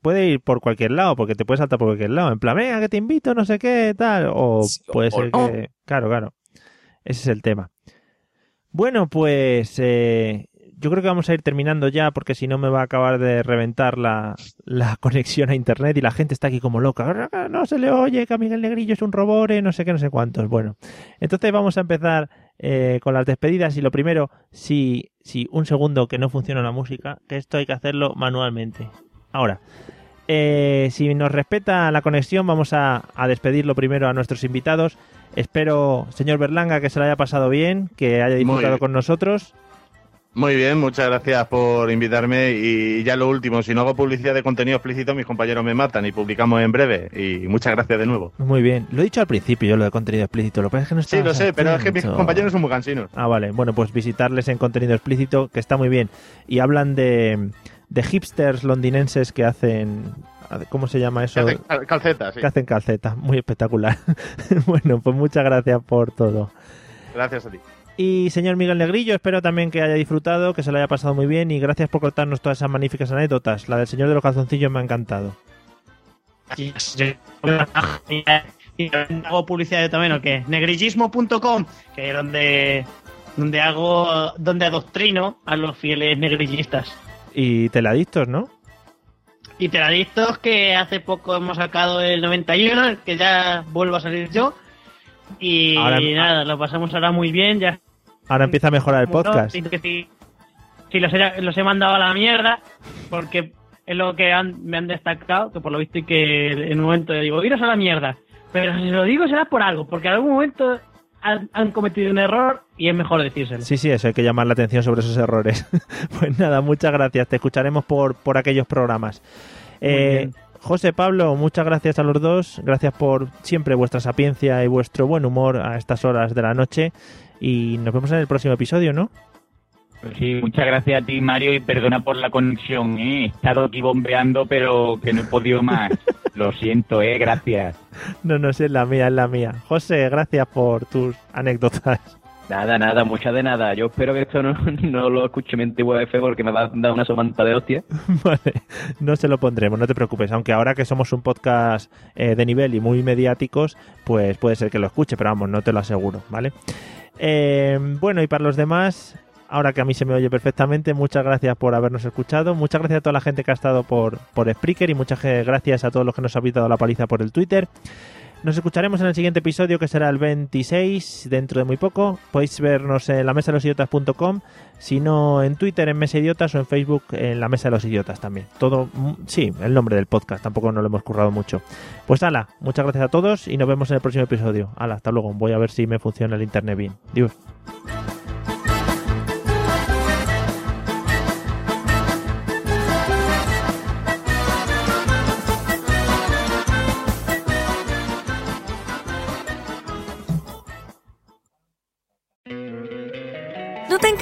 puede ir por cualquier lado, porque te puede saltar por cualquier lado. En plan, venga, que te invito, no sé qué, tal. O puede o ser no. que... Claro, claro. Ese es el tema. Bueno, pues eh, yo creo que vamos a ir terminando ya, porque si no me va a acabar de reventar la, la conexión a internet y la gente está aquí como loca. No se le oye que a Miguel Negrillo es un robore, no sé qué, no sé cuántos. Bueno, entonces vamos a empezar eh, con las despedidas y lo primero, si, si un segundo que no funciona la música, que esto hay que hacerlo manualmente. Ahora, eh, si nos respeta la conexión, vamos a, a despedirlo primero a nuestros invitados. Espero, señor Berlanga, que se lo haya pasado bien, que haya disfrutado con nosotros. Muy bien, muchas gracias por invitarme. Y ya lo último, si no hago publicidad de contenido explícito, mis compañeros me matan y publicamos en breve. Y muchas gracias de nuevo. Muy bien. Lo he dicho al principio, yo lo de contenido explícito. Lo que pasa es que no Sí, lo sé, pero es que mis compañeros son muy cansinos. Ah, vale. Bueno, pues visitarles en contenido explícito, que está muy bien. Y hablan de, de hipsters londinenses que hacen... ¿Cómo se llama eso? Que hacen calcetas, sí. Que hacen calcetas. Muy espectacular. bueno, pues muchas gracias por todo. Gracias a ti. Y señor Miguel Negrillo, espero también que haya disfrutado, que se lo haya pasado muy bien y gracias por contarnos todas esas magníficas anécdotas. La del señor de los calzoncillos me ha encantado. Y hago publicidad también, ¿o qué? Negrillismo.com, que es donde, donde hago, donde adoctrino a los fieles negrillistas. Y teladictos, ¿no? Y teladictos que hace poco hemos sacado el 91, el que ya vuelvo a salir yo. Y Ahora- nada, lo pasamos ahora muy bien, ya Ahora empieza a mejorar el podcast. Sí, los, he, los he mandado a la mierda porque es lo que han- me han destacado, que por lo visto y que en un momento digo, iros a la mierda. Pero si lo digo será por algo, porque en algún momento han, han cometido un error y es mejor decírselo. Sí, sí, eso hay que llamar la atención sobre esos errores. pues nada, muchas gracias. Te escucharemos por, por aquellos programas. Eh. José Pablo, muchas gracias a los dos. Gracias por siempre vuestra sapiencia y vuestro buen humor a estas horas de la noche. Y nos vemos en el próximo episodio, ¿no? Pues sí, muchas gracias a ti, Mario, y perdona por la conexión, ¿eh? He estado aquí bombeando, pero que no he podido más. Lo siento, ¿eh? Gracias. No, no, es la mía, es la mía. José, gracias por tus anécdotas. Nada, nada, mucha de nada. Yo espero que esto no, no lo escuche mi antigua jefe porque me va a dar una somanta de hostia. Vale, no se lo pondremos, no te preocupes. Aunque ahora que somos un podcast eh, de nivel y muy mediáticos, pues puede ser que lo escuche, pero vamos, no te lo aseguro, ¿vale? Eh, bueno, y para los demás, ahora que a mí se me oye perfectamente, muchas gracias por habernos escuchado. Muchas gracias a toda la gente que ha estado por, por Spreaker y muchas ge- gracias a todos los que nos habéis dado la paliza por el Twitter. Nos escucharemos en el siguiente episodio que será el 26, dentro de muy poco. Podéis vernos en la mesa de los idiotas.com, si no en Twitter en Mesa Idiotas o en Facebook en la mesa de los idiotas también. Todo, sí, el nombre del podcast, tampoco nos lo hemos currado mucho. Pues ala, muchas gracias a todos y nos vemos en el próximo episodio. Ala, hasta luego. Voy a ver si me funciona el internet bien. Dios.